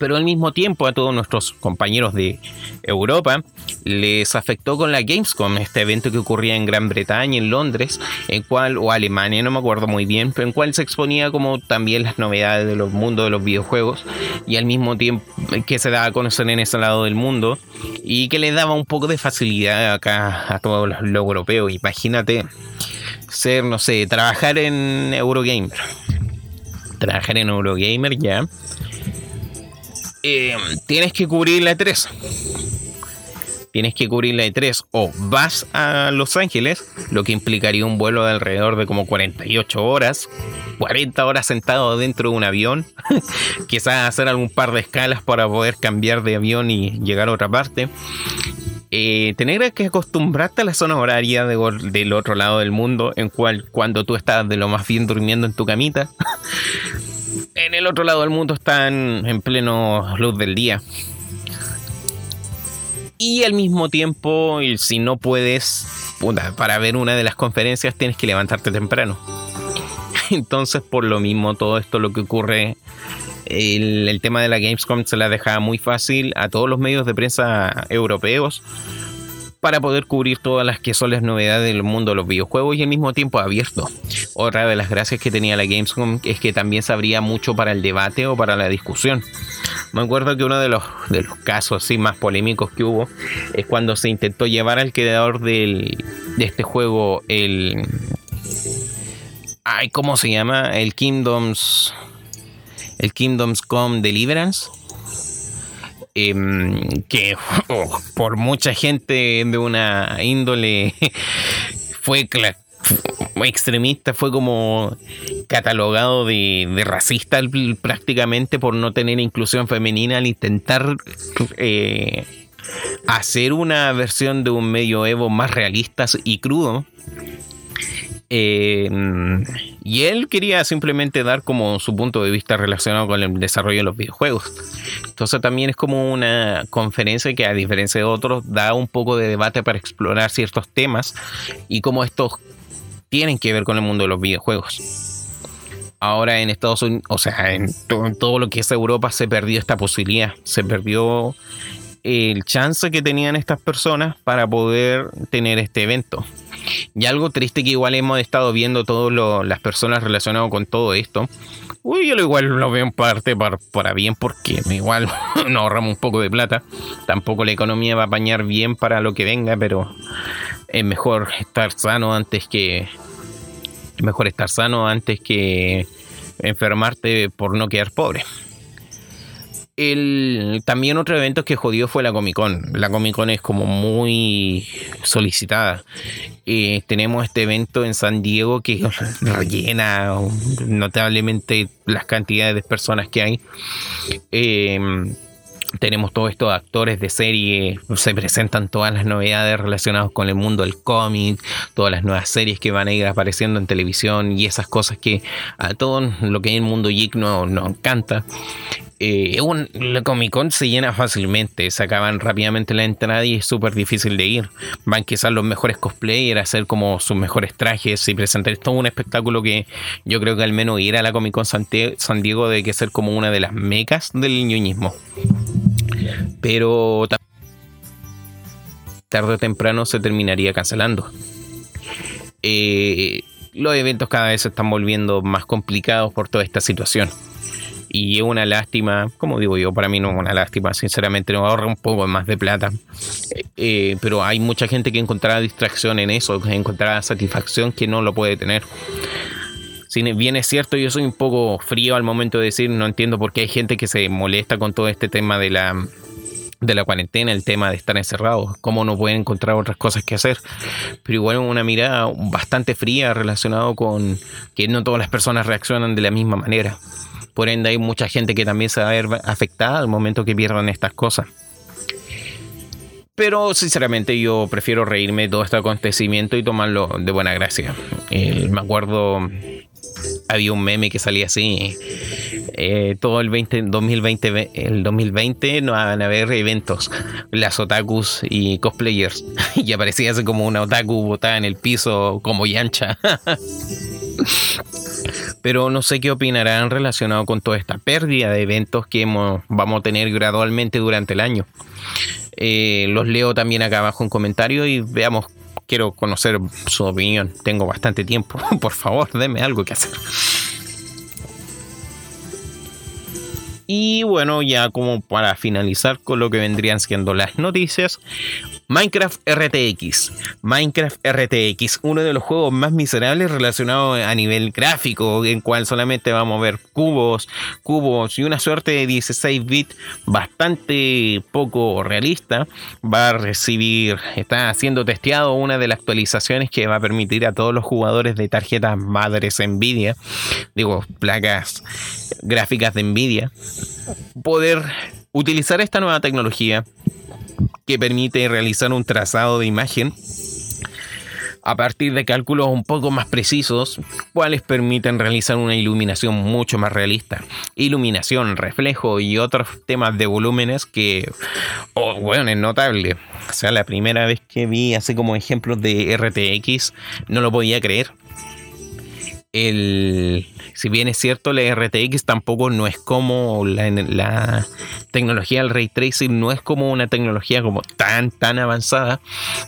pero al mismo tiempo a todos nuestros compañeros de Europa les afectó con la Gamescom, este evento que ocurría en Gran Bretaña, en Londres, en cual, o Alemania, no me acuerdo muy bien, pero en cual se exponía como también las novedades de los mundos de los videojuegos y al mismo tiempo que se daba a conocer en ese lado del mundo y que le daba un poco de facilidad acá a todos los europeos. Imagínate ser, no sé, trabajar en Eurogamer. Trabajar en Eurogamer ya eh, tienes que cubrir la E3. Tienes que cubrir la E3 o vas a Los Ángeles, lo que implicaría un vuelo de alrededor de como 48 horas, 40 horas sentado dentro de un avión, quizás hacer algún par de escalas para poder cambiar de avión y llegar a otra parte. Eh, tener que acostumbrarte a la zona horaria del otro lado del mundo, en cual cuando tú estás de lo más bien durmiendo en tu camita, en el otro lado del mundo están en pleno luz del día. Y al mismo tiempo, si no puedes, para ver una de las conferencias tienes que levantarte temprano. Entonces, por lo mismo, todo esto lo que ocurre, el, tema de la Gamescom se la deja muy fácil a todos los medios de prensa europeos para poder cubrir todas las que son las novedades del mundo de los videojuegos y al mismo tiempo abierto. Otra de las gracias que tenía la Gamescom es que también se abría mucho para el debate o para la discusión. Me acuerdo que uno de los, de los casos así más polémicos que hubo es cuando se intentó llevar al creador de este juego el... Ay, ¿cómo se llama? El Kingdoms... El Kingdoms Come Deliverance Em, que oh, por mucha gente de una índole fue extremista, fue como catalogado de, racista prácticamente por no tener inclusión femenina al intentar eh, hacer una versión de un medio Evo más realista y crudo Em, y él quería simplemente dar como su punto de vista relacionado con el desarrollo de los videojuegos. Entonces también es como una conferencia que a diferencia de otros da un poco de debate para explorar ciertos temas y cómo estos tienen que ver con el mundo de los videojuegos. Ahora en Estados Unidos, o sea, en todo lo que es Europa se perdió esta posibilidad, se perdió el chance que tenían estas personas para poder tener este evento. Y algo triste que igual hemos estado viendo todas las personas relacionadas con todo esto. Uy, yo igual lo veo en parte para, para bien porque igual nos ahorramos un poco de plata. Tampoco la economía va a apañar bien para lo que venga, pero es mejor estar sano antes que... Es mejor estar sano antes que enfermarte por no quedar pobre. El, también otro evento que jodió fue la Comic Con. La Comic Con es como muy solicitada. Eh, tenemos este evento en San Diego que rellena notablemente las cantidades de personas que hay. Eh, tenemos todos estos actores de serie, se presentan todas las novedades relacionadas con el mundo del cómic, todas las nuevas series que van a ir apareciendo en televisión y esas cosas que a todo lo que es el mundo geek nos no encanta. Eh, un, la Comic Con se llena fácilmente, se acaban rápidamente la entrada y es súper difícil de ir. Van quizás los mejores cosplayers a hacer como sus mejores trajes y presentar. Es todo un espectáculo que yo creo que al menos ir a la Comic Con San Diego debe que ser como una de las mecas del ñoñismo. Pero tarde o temprano se terminaría cancelando. Eh, los eventos cada vez se están volviendo más complicados por toda esta situación y es una lástima, como digo yo, para mí no es una lástima, sinceramente nos ahorra un poco más de plata, eh, pero hay mucha gente que encontrará distracción en eso, que encontrará satisfacción que no lo puede tener. Si bien es cierto, yo soy un poco frío al momento de decir, no entiendo por qué hay gente que se molesta con todo este tema de la, de la cuarentena, el tema de estar encerrados, cómo no pueden encontrar otras cosas que hacer. Pero igual una mirada bastante fría relacionado con que no todas las personas reaccionan de la misma manera. Por ende, hay mucha gente que también se va a ver afectada al momento que pierdan estas cosas. Pero sinceramente yo prefiero reírme de todo este acontecimiento y tomarlo de buena gracia. Eh, me acuerdo, había un meme que salía así. Eh, todo el 2020, el 2020 no van a haber eventos, las otakus y cosplayers. y aparecía así como una otaku botada en el piso como yancha. pero no sé qué opinarán relacionado con toda esta pérdida de eventos que vamos a tener gradualmente durante el año. Eh, los leo también acá abajo en comentario y veamos, quiero conocer su opinión. Tengo bastante tiempo, por favor, denme algo que hacer. Y bueno, ya como para finalizar con lo que vendrían siendo las noticias, Minecraft RTX. Minecraft RTX, uno de los juegos más miserables relacionados a nivel gráfico, en cual solamente vamos a ver cubos, cubos y una suerte de 16 bits bastante poco realista. Va a recibir, está siendo testeado una de las actualizaciones que va a permitir a todos los jugadores de tarjetas madres Nvidia, digo, placas gráficas de Nvidia, poder utilizar esta nueva tecnología que permite realizar un trazado de imagen a partir de cálculos un poco más precisos, cuales permiten realizar una iluminación mucho más realista. Iluminación, reflejo y otros temas de volúmenes que, oh, bueno, es notable. O sea, la primera vez que vi así como ejemplos de RTX, no lo podía creer el, si bien es cierto, la RTX tampoco no es como la, tecnología del ray tracing, no es como una tecnología como tan, tan avanzada.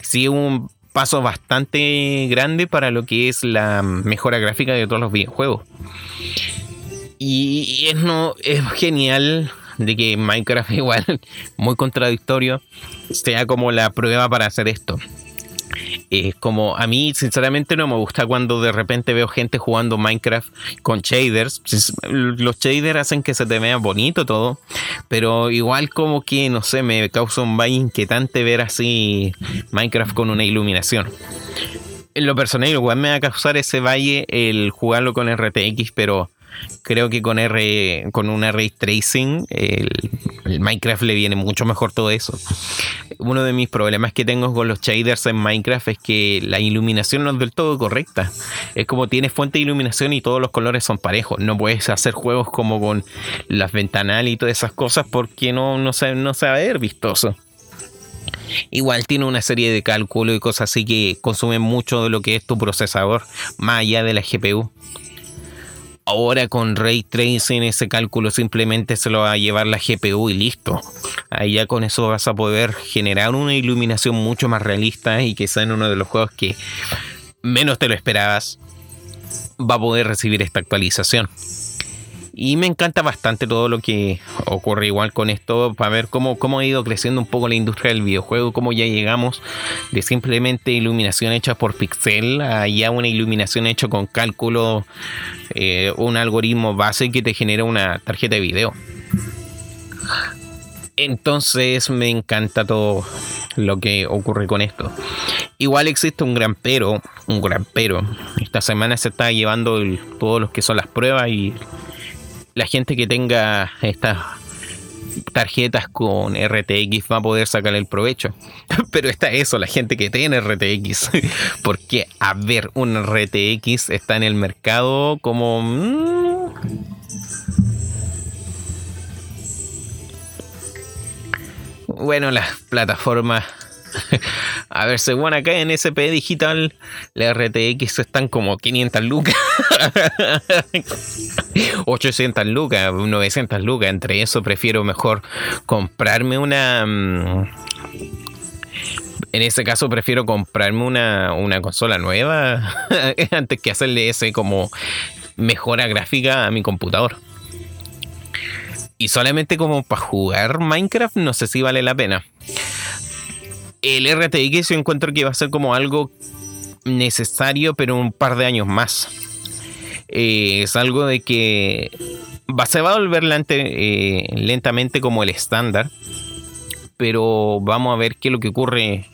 Sí es un paso bastante grande para lo que es la mejora gráfica de todos los videojuegos. Y es, no, es genial de que Minecraft igual, muy contradictorio, sea como la prueba para hacer esto como a mí sinceramente no me gusta cuando de repente veo gente jugando Minecraft con shaders. Los shaders hacen que se te vea bonito todo, pero igual como que no sé, me causa un valle inquietante ver así Minecraft con una iluminación. En lo personal igual me va a causar ese valle el jugarlo con RTX, pero creo que con R con un ray tracing el, Minecraft le viene mucho mejor todo eso. Uno de mis problemas que tengo con los shaders en Minecraft es que la iluminación no es del todo correcta. Es como tienes fuente de iluminación y todos los colores son parejos. No puedes hacer juegos como con las ventanales y todas esas cosas porque no, no, se, no se va a ver vistoso. Igual tiene una serie de cálculos y cosas así que consumen mucho de lo que es tu procesador, más allá de la GPU. Ahora con Ray Tracing ese cálculo simplemente se lo va a llevar la GPU y listo. Ahí ya con eso vas a poder generar una iluminación mucho más realista y sea en uno de los juegos que menos te lo esperabas va a poder recibir esta actualización. Y me encanta bastante todo lo que ocurre igual con esto, para ver cómo, cómo ha ido creciendo un poco la industria del videojuego, cómo ya llegamos de simplemente iluminación hecha por pixel a ya una iluminación hecha con cálculo, eh, un algoritmo base que te genera una tarjeta de video. Entonces me encanta todo lo que ocurre con esto. Igual existe un gran pero, un gran pero. Esta semana se está llevando todos los que son las pruebas y la gente que tenga estas tarjetas con RTX va a poder sacar el provecho. Pero está eso, la gente que tiene RTX. Porque, a ver, un RTX está en el mercado como... Mm, bueno, las plataformas a ver, según acá en SP Digital, la RTX están como 500 lucas, 800 lucas, 900 lucas. Entre eso prefiero mejor comprarme una... Mm, en ese caso prefiero comprarme una, una consola nueva antes que hacerle ese como mejora gráfica a mi computador. Y solamente como para jugar Minecraft no sé si vale la pena el RTX yo encuentro que va a ser como algo necesario, pero un par de años más. Eh, es algo de que va, se va a volver eh, lentamente como el estándar, pero vamos a ver qué es lo que ocurre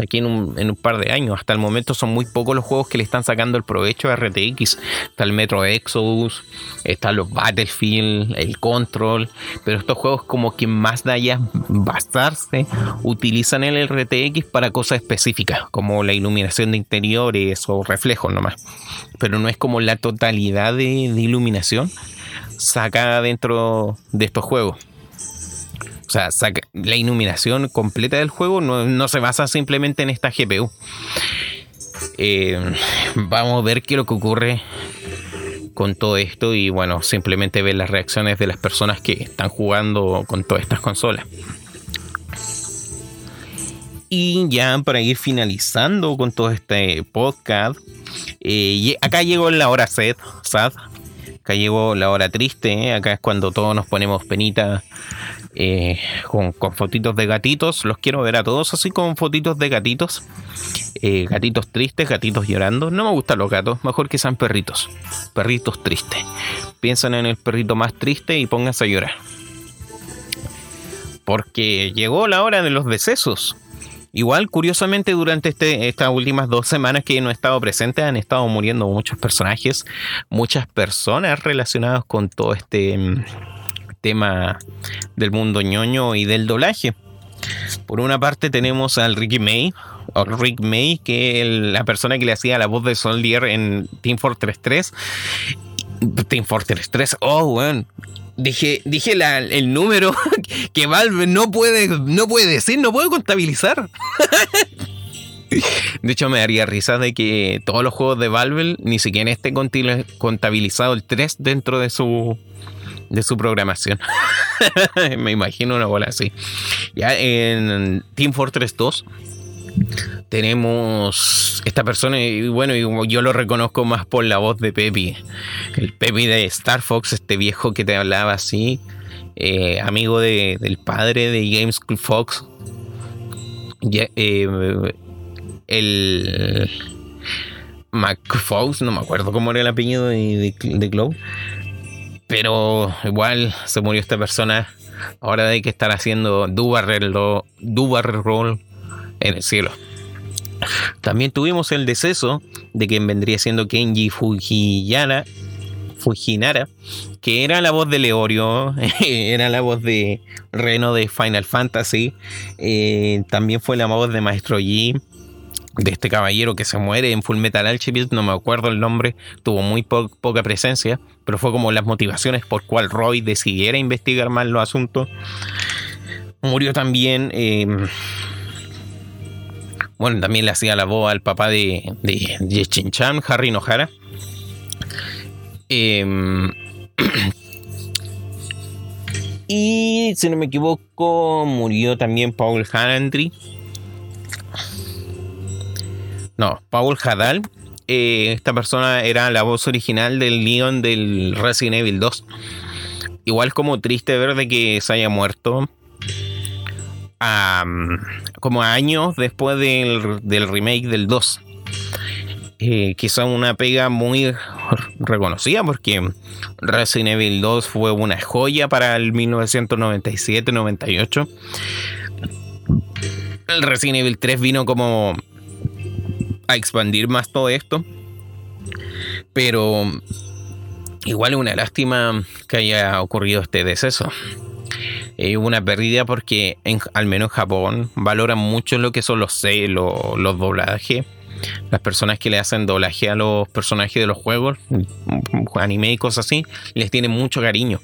aquí en un, par de años. Hasta el momento son muy pocos los juegos que le están sacando el provecho a RTX. Está el Metro Exodus, están los Battlefield, el Control, pero estos juegos como que más de allá bastarse utilizan el RTX para cosas específicas, como la iluminación de interiores o reflejos nomás. Pero no es como la totalidad de iluminación sacada dentro de estos juegos. O sea, la iluminación completa del juego no, se basa simplemente en esta GPU. Eh, vamos a ver qué es lo que ocurre con todo esto y bueno, simplemente ver las reacciones de las personas que están jugando con todas estas consolas. Y ya para ir finalizando con todo este podcast, eh, acá llegó la hora set, sad, acá llegó la hora triste, ¿eh? acá es cuando todos nos ponemos penita eh, con, fotitos de gatitos. Los quiero ver a todos así con fotitos de gatitos. Eh, gatitos tristes, gatitos llorando. No me gustan los gatos, mejor que sean perritos. Perritos tristes. Piensan en el perrito más triste y pónganse a llorar. Porque llegó la hora de los decesos. Igual, curiosamente, durante este, estas últimas dos semanas que no he estado presente, han estado muriendo muchos personajes, muchas personas relacionadas con todo este mm, tema del mundo ñoño y del doblaje. Por una parte tenemos al Ricky May, o Rick May, que es la persona que le hacía la voz de Soldier en Team Fortress 3. Team Fortress 3, oh, bueno. Dije, dije el número que Valve no puede, no puede decir, no puede contabilizar. De hecho, me daría risa de que todos los juegos de Valve ni siquiera esté contabilizado el 3 dentro de su de su programación. Me imagino una bola así. Ya en Team Fortress 2 tenemos esta persona y bueno, yo lo reconozco más por la voz de Pepi. El Pepi de Star Fox, este viejo que te hablaba así, eh, amigo del padre de Games Fox. Eh, el no me acuerdo cómo era el apellido de, de, de pero igual se murió esta persona. Ahora hay que estar haciendo Dubarrel Roll en el cielo. También tuvimos el deceso de quien vendría siendo Kenji Fujiyara, Fujinara, que era la voz de Leorio, era la voz de Reno de Final Fantasy, eh, también fue la voz de Maestro Yi, de este caballero que se muere en Full Metal Alchemist, no me acuerdo el nombre, tuvo muy poca presencia, pero fue como las motivaciones por cual Roy decidiera investigar más los asuntos. Murió también, em, bueno, también le hacía la voz al papá de, de, Chan, Harry Nohara. Em, y si no me equivoco, murió también Paul Handry. No, Paul Hadal. Eh, esta persona era la voz original del Leon del Resident Evil 2. Igual como triste ver de que se haya muerto. Como años después del, del remake del 2 eh, quizá una pega muy reconocida porque Resident Evil 2 fue una joya para el 1997-98. El Resident Evil 3 vino como a expandir más todo esto. Pero igual es una lástima que haya ocurrido este deceso. Es una pérdida porque al menos en Japón valoran mucho lo que son los, los, los doblajes las personas que le hacen doblaje a los personajes de los juegos, anime y cosas así, les tienen mucho cariño.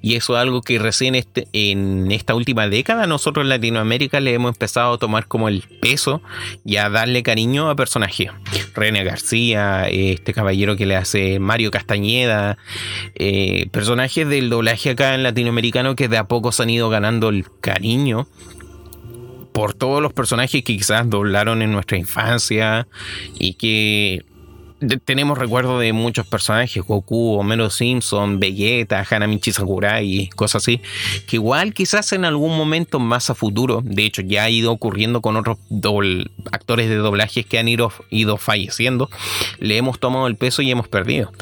Y eso es algo que recién este, en esta última década nosotros en Latinoamérica le hemos empezado a tomar como el peso y a darle cariño a personajes. René García, este caballero que le hace Mario Castañeda, eh, personajes del doblaje acá en latinoamericano que de a poco se han ido ganando el cariño por todos los personajes que quizás doblaron en nuestra infancia y que tenemos recuerdo de muchos personajes, Goku, Homero Simpson, Vegeta, Hanamichi Sakurai, cosas así, que igual quizás en algún momento más a futuro, de hecho ya ha ido ocurriendo con otros actores de doblajes que han ido, ido falleciendo, le hemos tomado el peso y hemos perdido.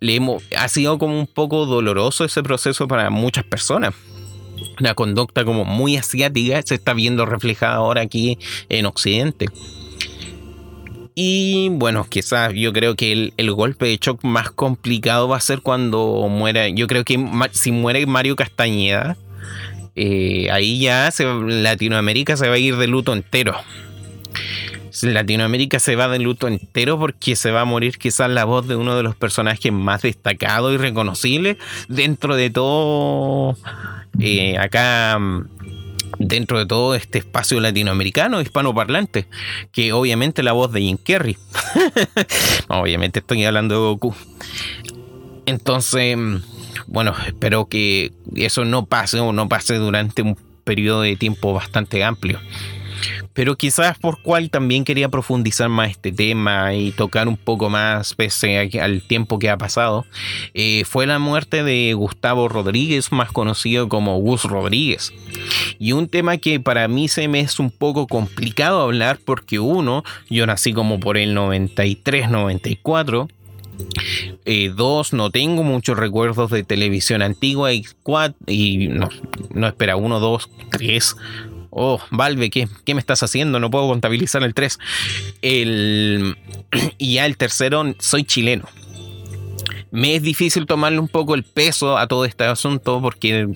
Le hemos, ha sido como un poco doloroso ese proceso para muchas personas una conducta como muy asiática se está viendo reflejada ahora aquí en Occidente. Y bueno, quizás yo creo que el, golpe de shock más complicado va a ser cuando muera. Yo creo que si muere Mario Castañeda, eh, ahí ya Latinoamérica se va a ir de luto entero. Latinoamérica se va de luto entero porque se va a morir quizás la voz de uno de los personajes más destacados y reconocibles dentro de todo eh, acá mm, dentro de todo este espacio latinoamericano, hispanoparlante, que obviamente la voz de Jim Carrey. obviamente estoy hablando de Goku. Entonces, mm, bueno, espero que eso no pase o no pase durante un periodo de tiempo bastante amplio pero quizás por cual también quería profundizar más este tema y tocar un poco más pese al tiempo que ha pasado, eh, fue la muerte de Gustavo Rodríguez, más conocido como Gus Rodríguez. Y un tema que para mí se me es un poco complicado hablar porque uno, yo nací como por el 93, 94, eh, dos, no tengo muchos recuerdos de televisión antigua. Y cuatro, y no, no espera, uno, dos, tres, oh, Valve, ¿qué, ¿qué, me estás haciendo? No puedo contabilizar el 3. El, y ya el tercero, soy chileno me es difícil tomarle un poco el peso a todo este asunto porque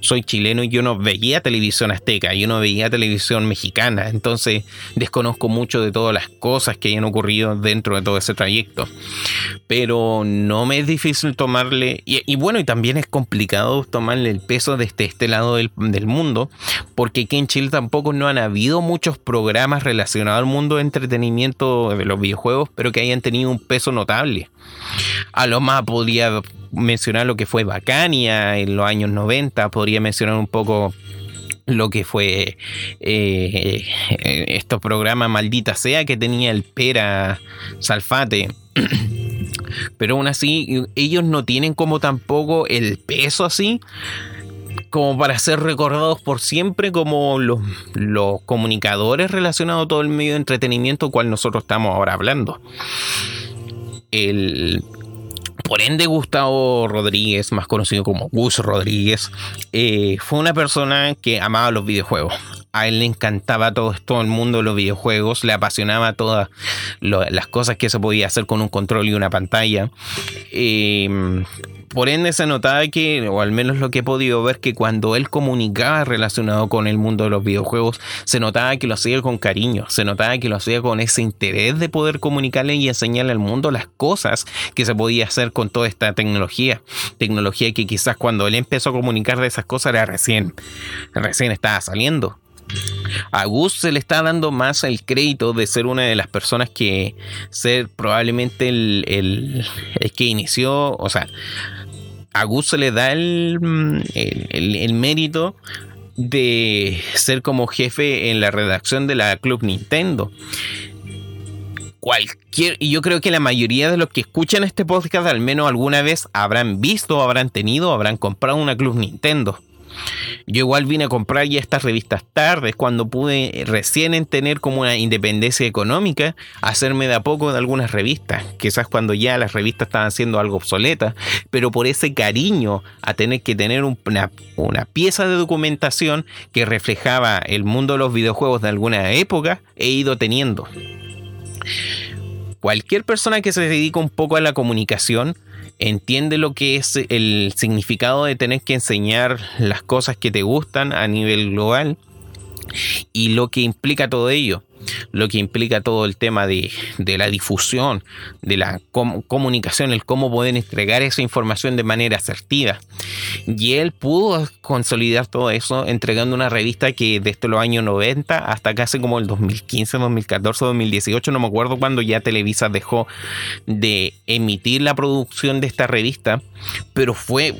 soy chileno y yo no veía televisión azteca, yo no veía televisión mexicana, entonces desconozco mucho de todas las cosas que hayan ocurrido dentro de todo ese trayecto. Pero no me es difícil tomarle, y, bueno, y también es complicado tomarle el peso desde este lado del, del mundo, porque aquí en Chile tampoco no han habido muchos programas relacionados al mundo de entretenimiento de los videojuegos, pero que hayan tenido un peso notable. A lo más podría mencionar lo que fue Bacania en los años 90, podría mencionar un poco lo que fue eh, estos programas maldita sea que tenía el Pera Salfate. Pero aún así, ellos no tienen como tampoco el peso así como para ser recordados por siempre como los, los comunicadores relacionados a todo el medio de entretenimiento cual nosotros estamos ahora hablando. El, por ende, Gustavo Rodríguez, más conocido como Gus Rodríguez, eh, fue una persona que amaba los videojuegos. A él le encantaba todo, el mundo los videojuegos, le apasionaba todas las cosas que se podía hacer con un control y una pantalla. Eh, por ende se notaba que, o al menos lo que he podido ver, que cuando él comunicaba relacionado con el mundo de los videojuegos, se notaba que lo hacía con cariño, se notaba que lo hacía con ese interés de poder comunicarle y enseñarle al mundo las cosas que se podía hacer con toda esta tecnología. Tecnología que quizás cuando él empezó a comunicar de esas cosas era recién, recién estaba saliendo. A Gus se le está dando más el crédito de ser una de las personas que ser probablemente el, el, el que inició, o sea, a Gus se le da el, el, el, mérito de ser como jefe en la redacción de la Club Nintendo. Cualquier, y yo creo que la mayoría de los que escuchan este podcast al menos alguna vez habrán visto, habrán tenido, habrán comprado una Club Nintendo. Yo igual vine a comprar ya estas revistas tardes, cuando pude recién en tener como una independencia económica, hacerme de a poco de algunas revistas. Quizás cuando ya las revistas estaban siendo algo obsoletas, pero por ese cariño a tener que tener una, una pieza de documentación que reflejaba el mundo de los videojuegos de alguna época, he ido teniendo. Cualquier persona que se dedica un poco a la comunicación entiende lo que es el significado de tener que enseñar las cosas que te gustan a nivel global y lo que implica todo ello lo que implica todo el tema de, la difusión, de la comunicación, el cómo poder entregar esa información de manera asertiva. Y él pudo consolidar todo eso entregando una revista que desde los años 90 hasta casi como el 2015, 2014, 2018, no me acuerdo cuando ya Televisa dejó de emitir la producción de esta revista, pero fue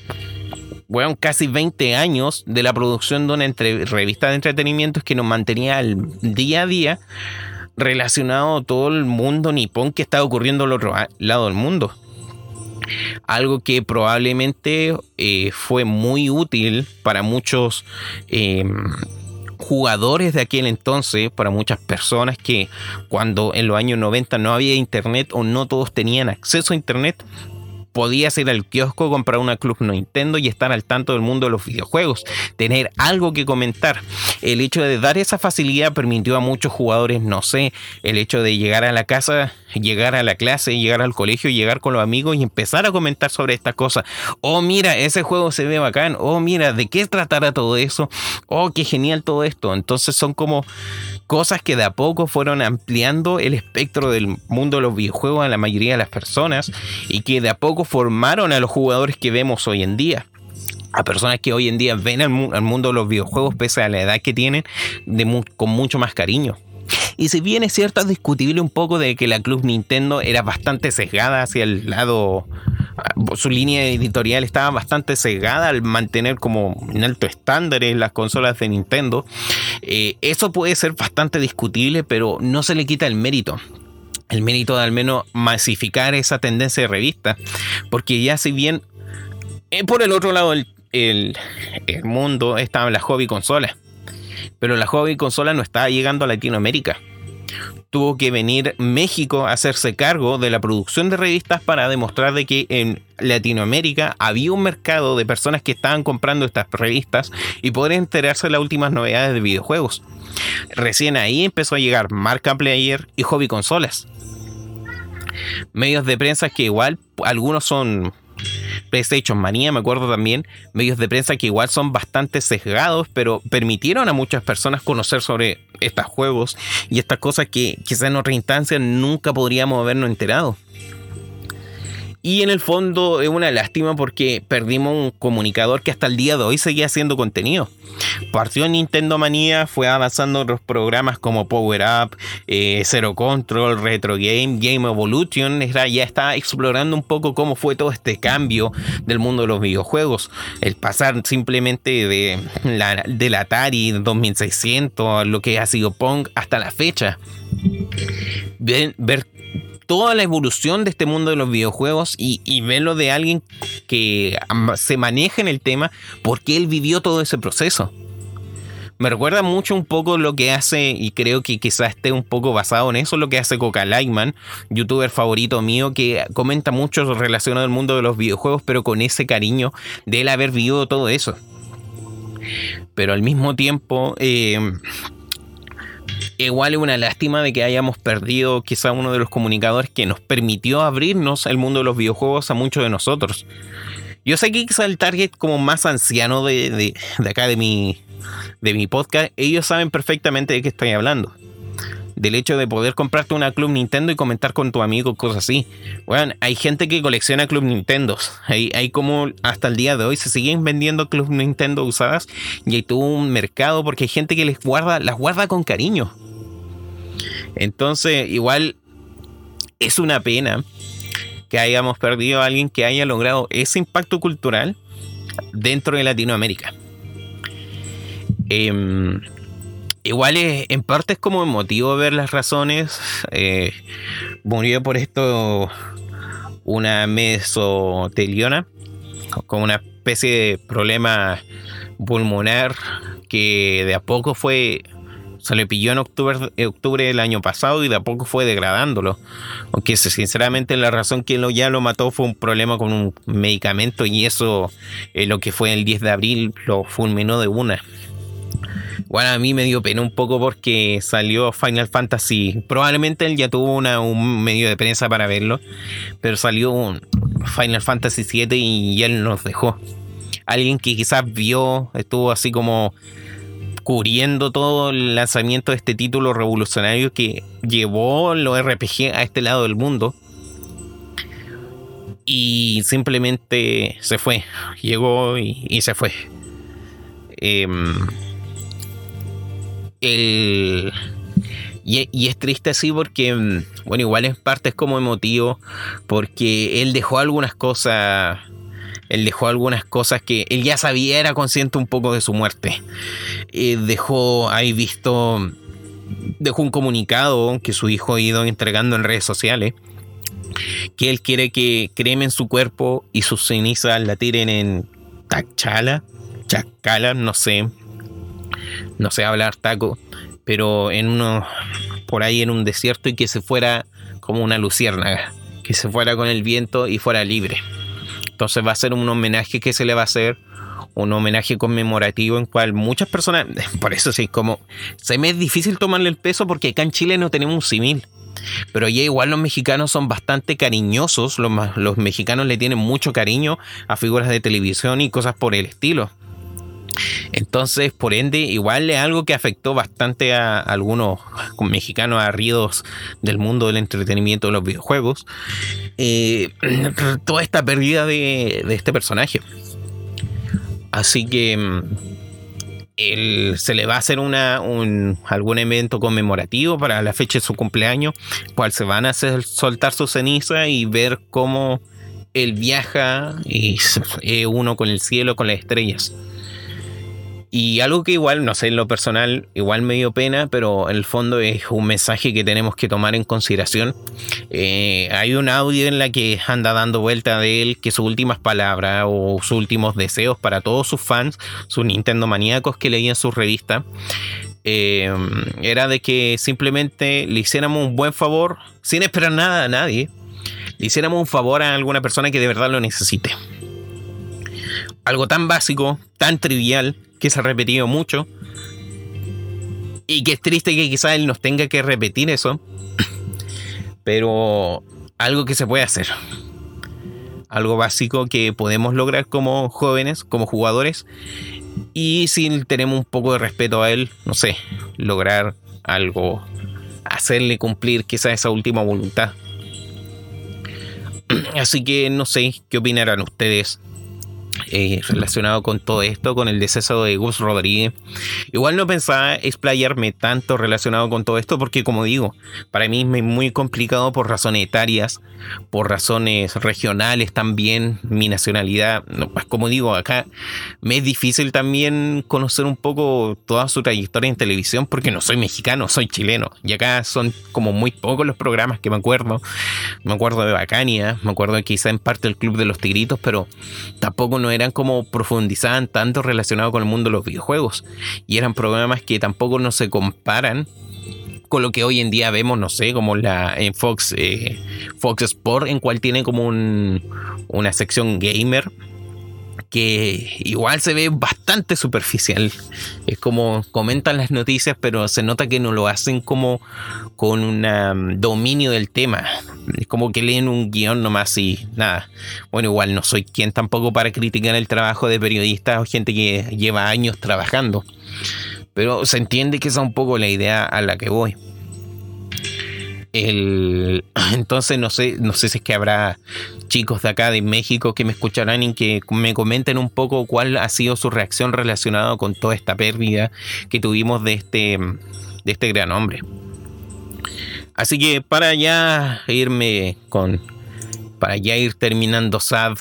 bueno, casi 20 años de la producción de una revista de entretenimiento que nos mantenía al día a día relacionado a todo el mundo nipón que estaba ocurriendo al otro lado del mundo. Algo que probablemente eh, fue muy útil para muchos em, jugadores de aquel entonces, para muchas personas que cuando en los años 90 no había internet o no todos tenían acceso a internet, podías ir al kiosco, comprar una Club Nintendo y estar al tanto del mundo de los videojuegos, tener algo que comentar. El hecho de dar esa facilidad permitió a muchos jugadores, no sé, el hecho de llegar a la casa, llegar a la clase, llegar al colegio, llegar con los amigos y empezar a comentar sobre estas cosas. Oh, mira, ese juego se ve bacán. Oh, mira, ¿de qué tratará todo eso? Oh, qué genial todo esto. Entonces son como cosas que de a poco fueron ampliando el espectro del mundo de los videojuegos a la mayoría de las personas y que de a poco formaron a los jugadores que vemos hoy en día a personas que hoy en día ven al, mundo de los videojuegos pese a la edad que tienen con mucho más cariño. Y si bien es cierto, es discutible un poco de que la Club Nintendo era bastante sesgada hacia el lado su línea editorial estaba bastante cegada al mantener como en alto estándares las consolas de Nintendo. Eh, eso puede ser bastante discutible, pero no se le quita el mérito el mérito de al menos masificar esa tendencia de revista. Porque ya si bien eh, por el otro lado el, el, mundo estaba la hobby consola. Pero la hobby consola no estaba llegando a Latinoamérica tuvo que venir México a hacerse cargo de la producción de revistas para demostrar de que en Latinoamérica había un mercado de personas que estaban comprando estas revistas y poder enterarse de las últimas novedades de videojuegos. Recién ahí empezó a llegar Marca Player y Hobby Consolas. Medios de prensa que igual algunos son PlayStation Manía, me acuerdo también, medios de prensa que igual son bastante sesgados, pero permitieron a muchas personas conocer sobre estos juegos y estas cosas que quizás en otra instancia nunca podríamos habernos enterado. Y en el fondo es una lástima porque perdimos un comunicador que hasta el día de hoy seguía haciendo contenido. Partió en Nintendo Manía, fue avanzando en los programas como Power Up, eh, Zero Control, Retro Game, Game Evolution. Ya está explorando un poco cómo fue todo este cambio del mundo de los videojuegos. El pasar simplemente de la, del Atari 2600 a lo que ha sido Pong hasta la fecha. Ver, ver toda la evolución de este mundo de los videojuegos y, verlo de alguien que se maneja en el tema porque él vivió todo ese proceso. Me recuerda mucho un poco lo que hace, y creo que quizás esté un poco basado en eso, lo que hace Coca Lightman, youtuber favorito mío, que comenta mucho relacionado al mundo de los videojuegos, pero con ese cariño de él haber vivido todo eso. Pero al mismo tiempo, eh, igual es una lástima de que hayamos perdido quizá uno de los comunicadores que nos permitió abrirnos el mundo de los videojuegos a muchos de nosotros. Yo sé que quizá el target como más anciano de, de, acá de mi, de mi podcast, ellos saben perfectamente de qué estoy hablando. del hecho de poder comprarte una Club Nintendo y comentar con tu amigo cosas así. Bueno, hay gente que colecciona Club Nintendo. Hay, hay como hasta el día de hoy se siguen vendiendo Club Nintendo usadas y hay todo un mercado porque hay gente que les guarda, las guarda con cariño. Entonces, igual es una pena que hayamos perdido a alguien que haya logrado ese impacto cultural dentro de Latinoamérica. Em, igual es, en parte es como emotivo ver las razones. Eh, murió por esto una mesoteliona, con una especie de problema pulmonar que de a poco fue se le pilló en octubre, octubre del año pasado y de a poco fue degradándolo. Aunque sinceramente la razón que lo, ya lo mató fue un problema con un medicamento y eso eh, lo que fue el 10 de abril lo fulminó de una. Bueno, a mí me dio pena un poco porque salió Final Fantasy. Probablemente él ya tuvo una, un medio de prensa para verlo, pero salió Final Fantasy 7 y él nos dejó. Alguien que quizás vio, estuvo así como cubriendo todo el lanzamiento de este título revolucionario que llevó los RPG a este lado del mundo. Y simplemente se fue. Llegó y, se fue. Em, y, y, es triste así porque, em, bueno, igual en parte es como emotivo porque él dejó algunas cosas él dejó algunas cosas que él ya sabía, era consciente un poco de su muerte. Eh, dejó ahí visto, dejó un comunicado que su hijo ha ido entregando en redes sociales, que él quiere que cremen su cuerpo y sus cenizas la tiren en Tachala, Chacala, no sé, no sé hablar taco, pero en uno, por ahí en un desierto y que se fuera como una luciérnaga, que se fuera con el viento y fuera libre. Entonces va a ser un homenaje que se le va a hacer, un homenaje conmemorativo en cual muchas personas, por eso sí, como se me es difícil tomarle el peso porque acá en Chile no tenemos un civil. Pero ya igual los mexicanos son bastante cariñosos, los, los mexicanos le tienen mucho cariño a figuras de televisión y cosas por el estilo. Entonces, por ende, igual es algo que afectó bastante a algunos mexicanos arridos del mundo del entretenimiento de los videojuegos. Eh, toda esta pérdida de, este personaje. Así que mm, se le va a hacer un, algún evento conmemorativo para la fecha de su cumpleaños, cual se van a hacer soltar su ceniza y ver cómo él viaja y uno con el cielo, con las estrellas. Y algo que igual, no sé, en lo personal, igual me dio pena, pero en el fondo es un mensaje que tenemos que tomar en consideración. Eh, hay un audio en la que anda dando vuelta de él que sus últimas palabras o sus últimos deseos para todos sus fans, sus Nintendo maníacos que leían su revista, eh, era de que simplemente le hiciéramos un buen favor, sin esperar nada a nadie, le hiciéramos un favor a alguna persona que de verdad lo necesite. Algo tan básico, tan trivial, que se ha repetido mucho. Y que es triste que quizás él nos tenga que repetir eso. Pero algo que se puede hacer. Algo básico que podemos lograr como jóvenes, como jugadores. Y si tenemos un poco de respeto a él, no sé, lograr algo, hacerle cumplir quizás esa última voluntad. Así que no sé qué opinarán ustedes eh, relacionado con todo esto, con el deceso de Gus Rodríguez. Igual no pensaba explayarme tanto relacionado con todo esto porque como digo, para mí es muy complicado por razones etarias, por razones regionales también, mi nacionalidad, pues como digo, acá me es difícil también conocer un poco toda su trayectoria en televisión porque no soy mexicano, soy chileno y acá son como muy pocos los programas que me acuerdo. Me acuerdo de Bacania, me acuerdo quizá en parte del Club de los Tigritos, pero tampoco no eran como profundizaban tanto relacionado con el mundo de los videojuegos. Y eran programas que tampoco no se comparan con lo que hoy en día vemos, no sé, como la en Fox, eh, Fox Sport, en cual tiene como un, una sección gamer que igual se ve bastante superficial. Es como comentan las noticias, pero se nota que no lo hacen como con un um, dominio del tema. Es como que leen un guion nomás y nada. Bueno, igual no soy quien tampoco para criticar el trabajo de periodistas o gente que lleva años trabajando. Pero se entiende que esa es un poco la idea a la que voy. Entonces no sé, no sé si es que habrá chicos de acá de México que me escucharán y que me comenten un poco cuál ha sido su reacción relacionada con toda esta pérdida que tuvimos de este, de este gran hombre. Así que para ya irme con, para ya ir terminando sad,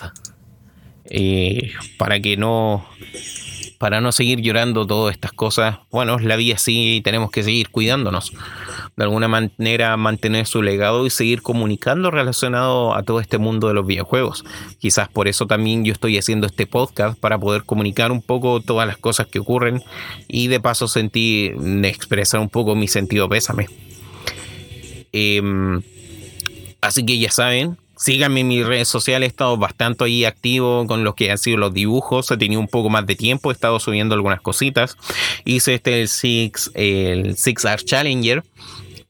eh, para que no para no seguir llorando todas estas cosas. Bueno, la vida sí tenemos que seguir cuidándonos. De alguna manera mantener su legado y seguir comunicando relacionado a todo este mundo de los videojuegos. Quizás por eso también yo estoy haciendo este podcast para poder comunicar un poco todas las cosas que ocurren y de paso sentir, expresar un poco mi sentido pésame. Em, así que ya saben, Síganme en mis redes sociales, he estado bastante ahí activo con lo que han sido los dibujos, he tenido un poco más de tiempo, he estado subiendo algunas cositas. Hice este el Six, el Six Art Challenger,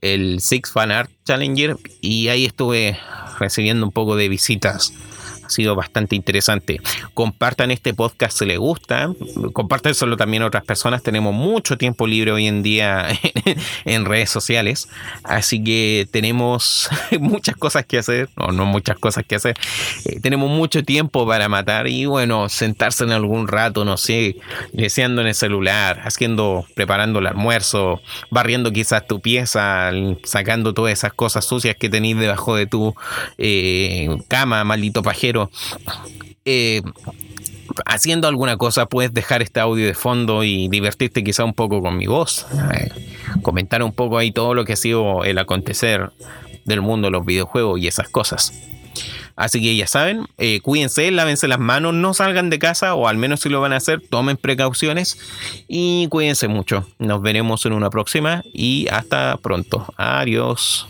el Six Fan Art Challenger, y ahí estuve recibiendo un poco de visitas ha sido bastante interesante. Compartan este podcast si les gusta, solo también a otras personas. Tenemos mucho tiempo libre hoy en día en redes sociales, así que tenemos muchas cosas que hacer, o no muchas cosas que hacer. Eh, tenemos mucho tiempo para matar y bueno, sentarse en algún rato, no sé, deseando en el celular, haciendo, preparando el almuerzo, barriendo quizás tu pieza, sacando todas esas cosas sucias que tenéis debajo de tu eh, cama, maldito pajero eh, haciendo alguna cosa puedes dejar este audio de fondo y divertirte quizá un poco con mi voz. Eh, comentar un poco ahí todo lo que ha sido el acontecer del mundo los videojuegos y esas cosas. Así que ya saben, eh, cuídense, lávense las manos, no salgan de casa o al menos si lo van a hacer, tomen precauciones y cuídense mucho. Nos veremos en una próxima y hasta pronto. Adiós.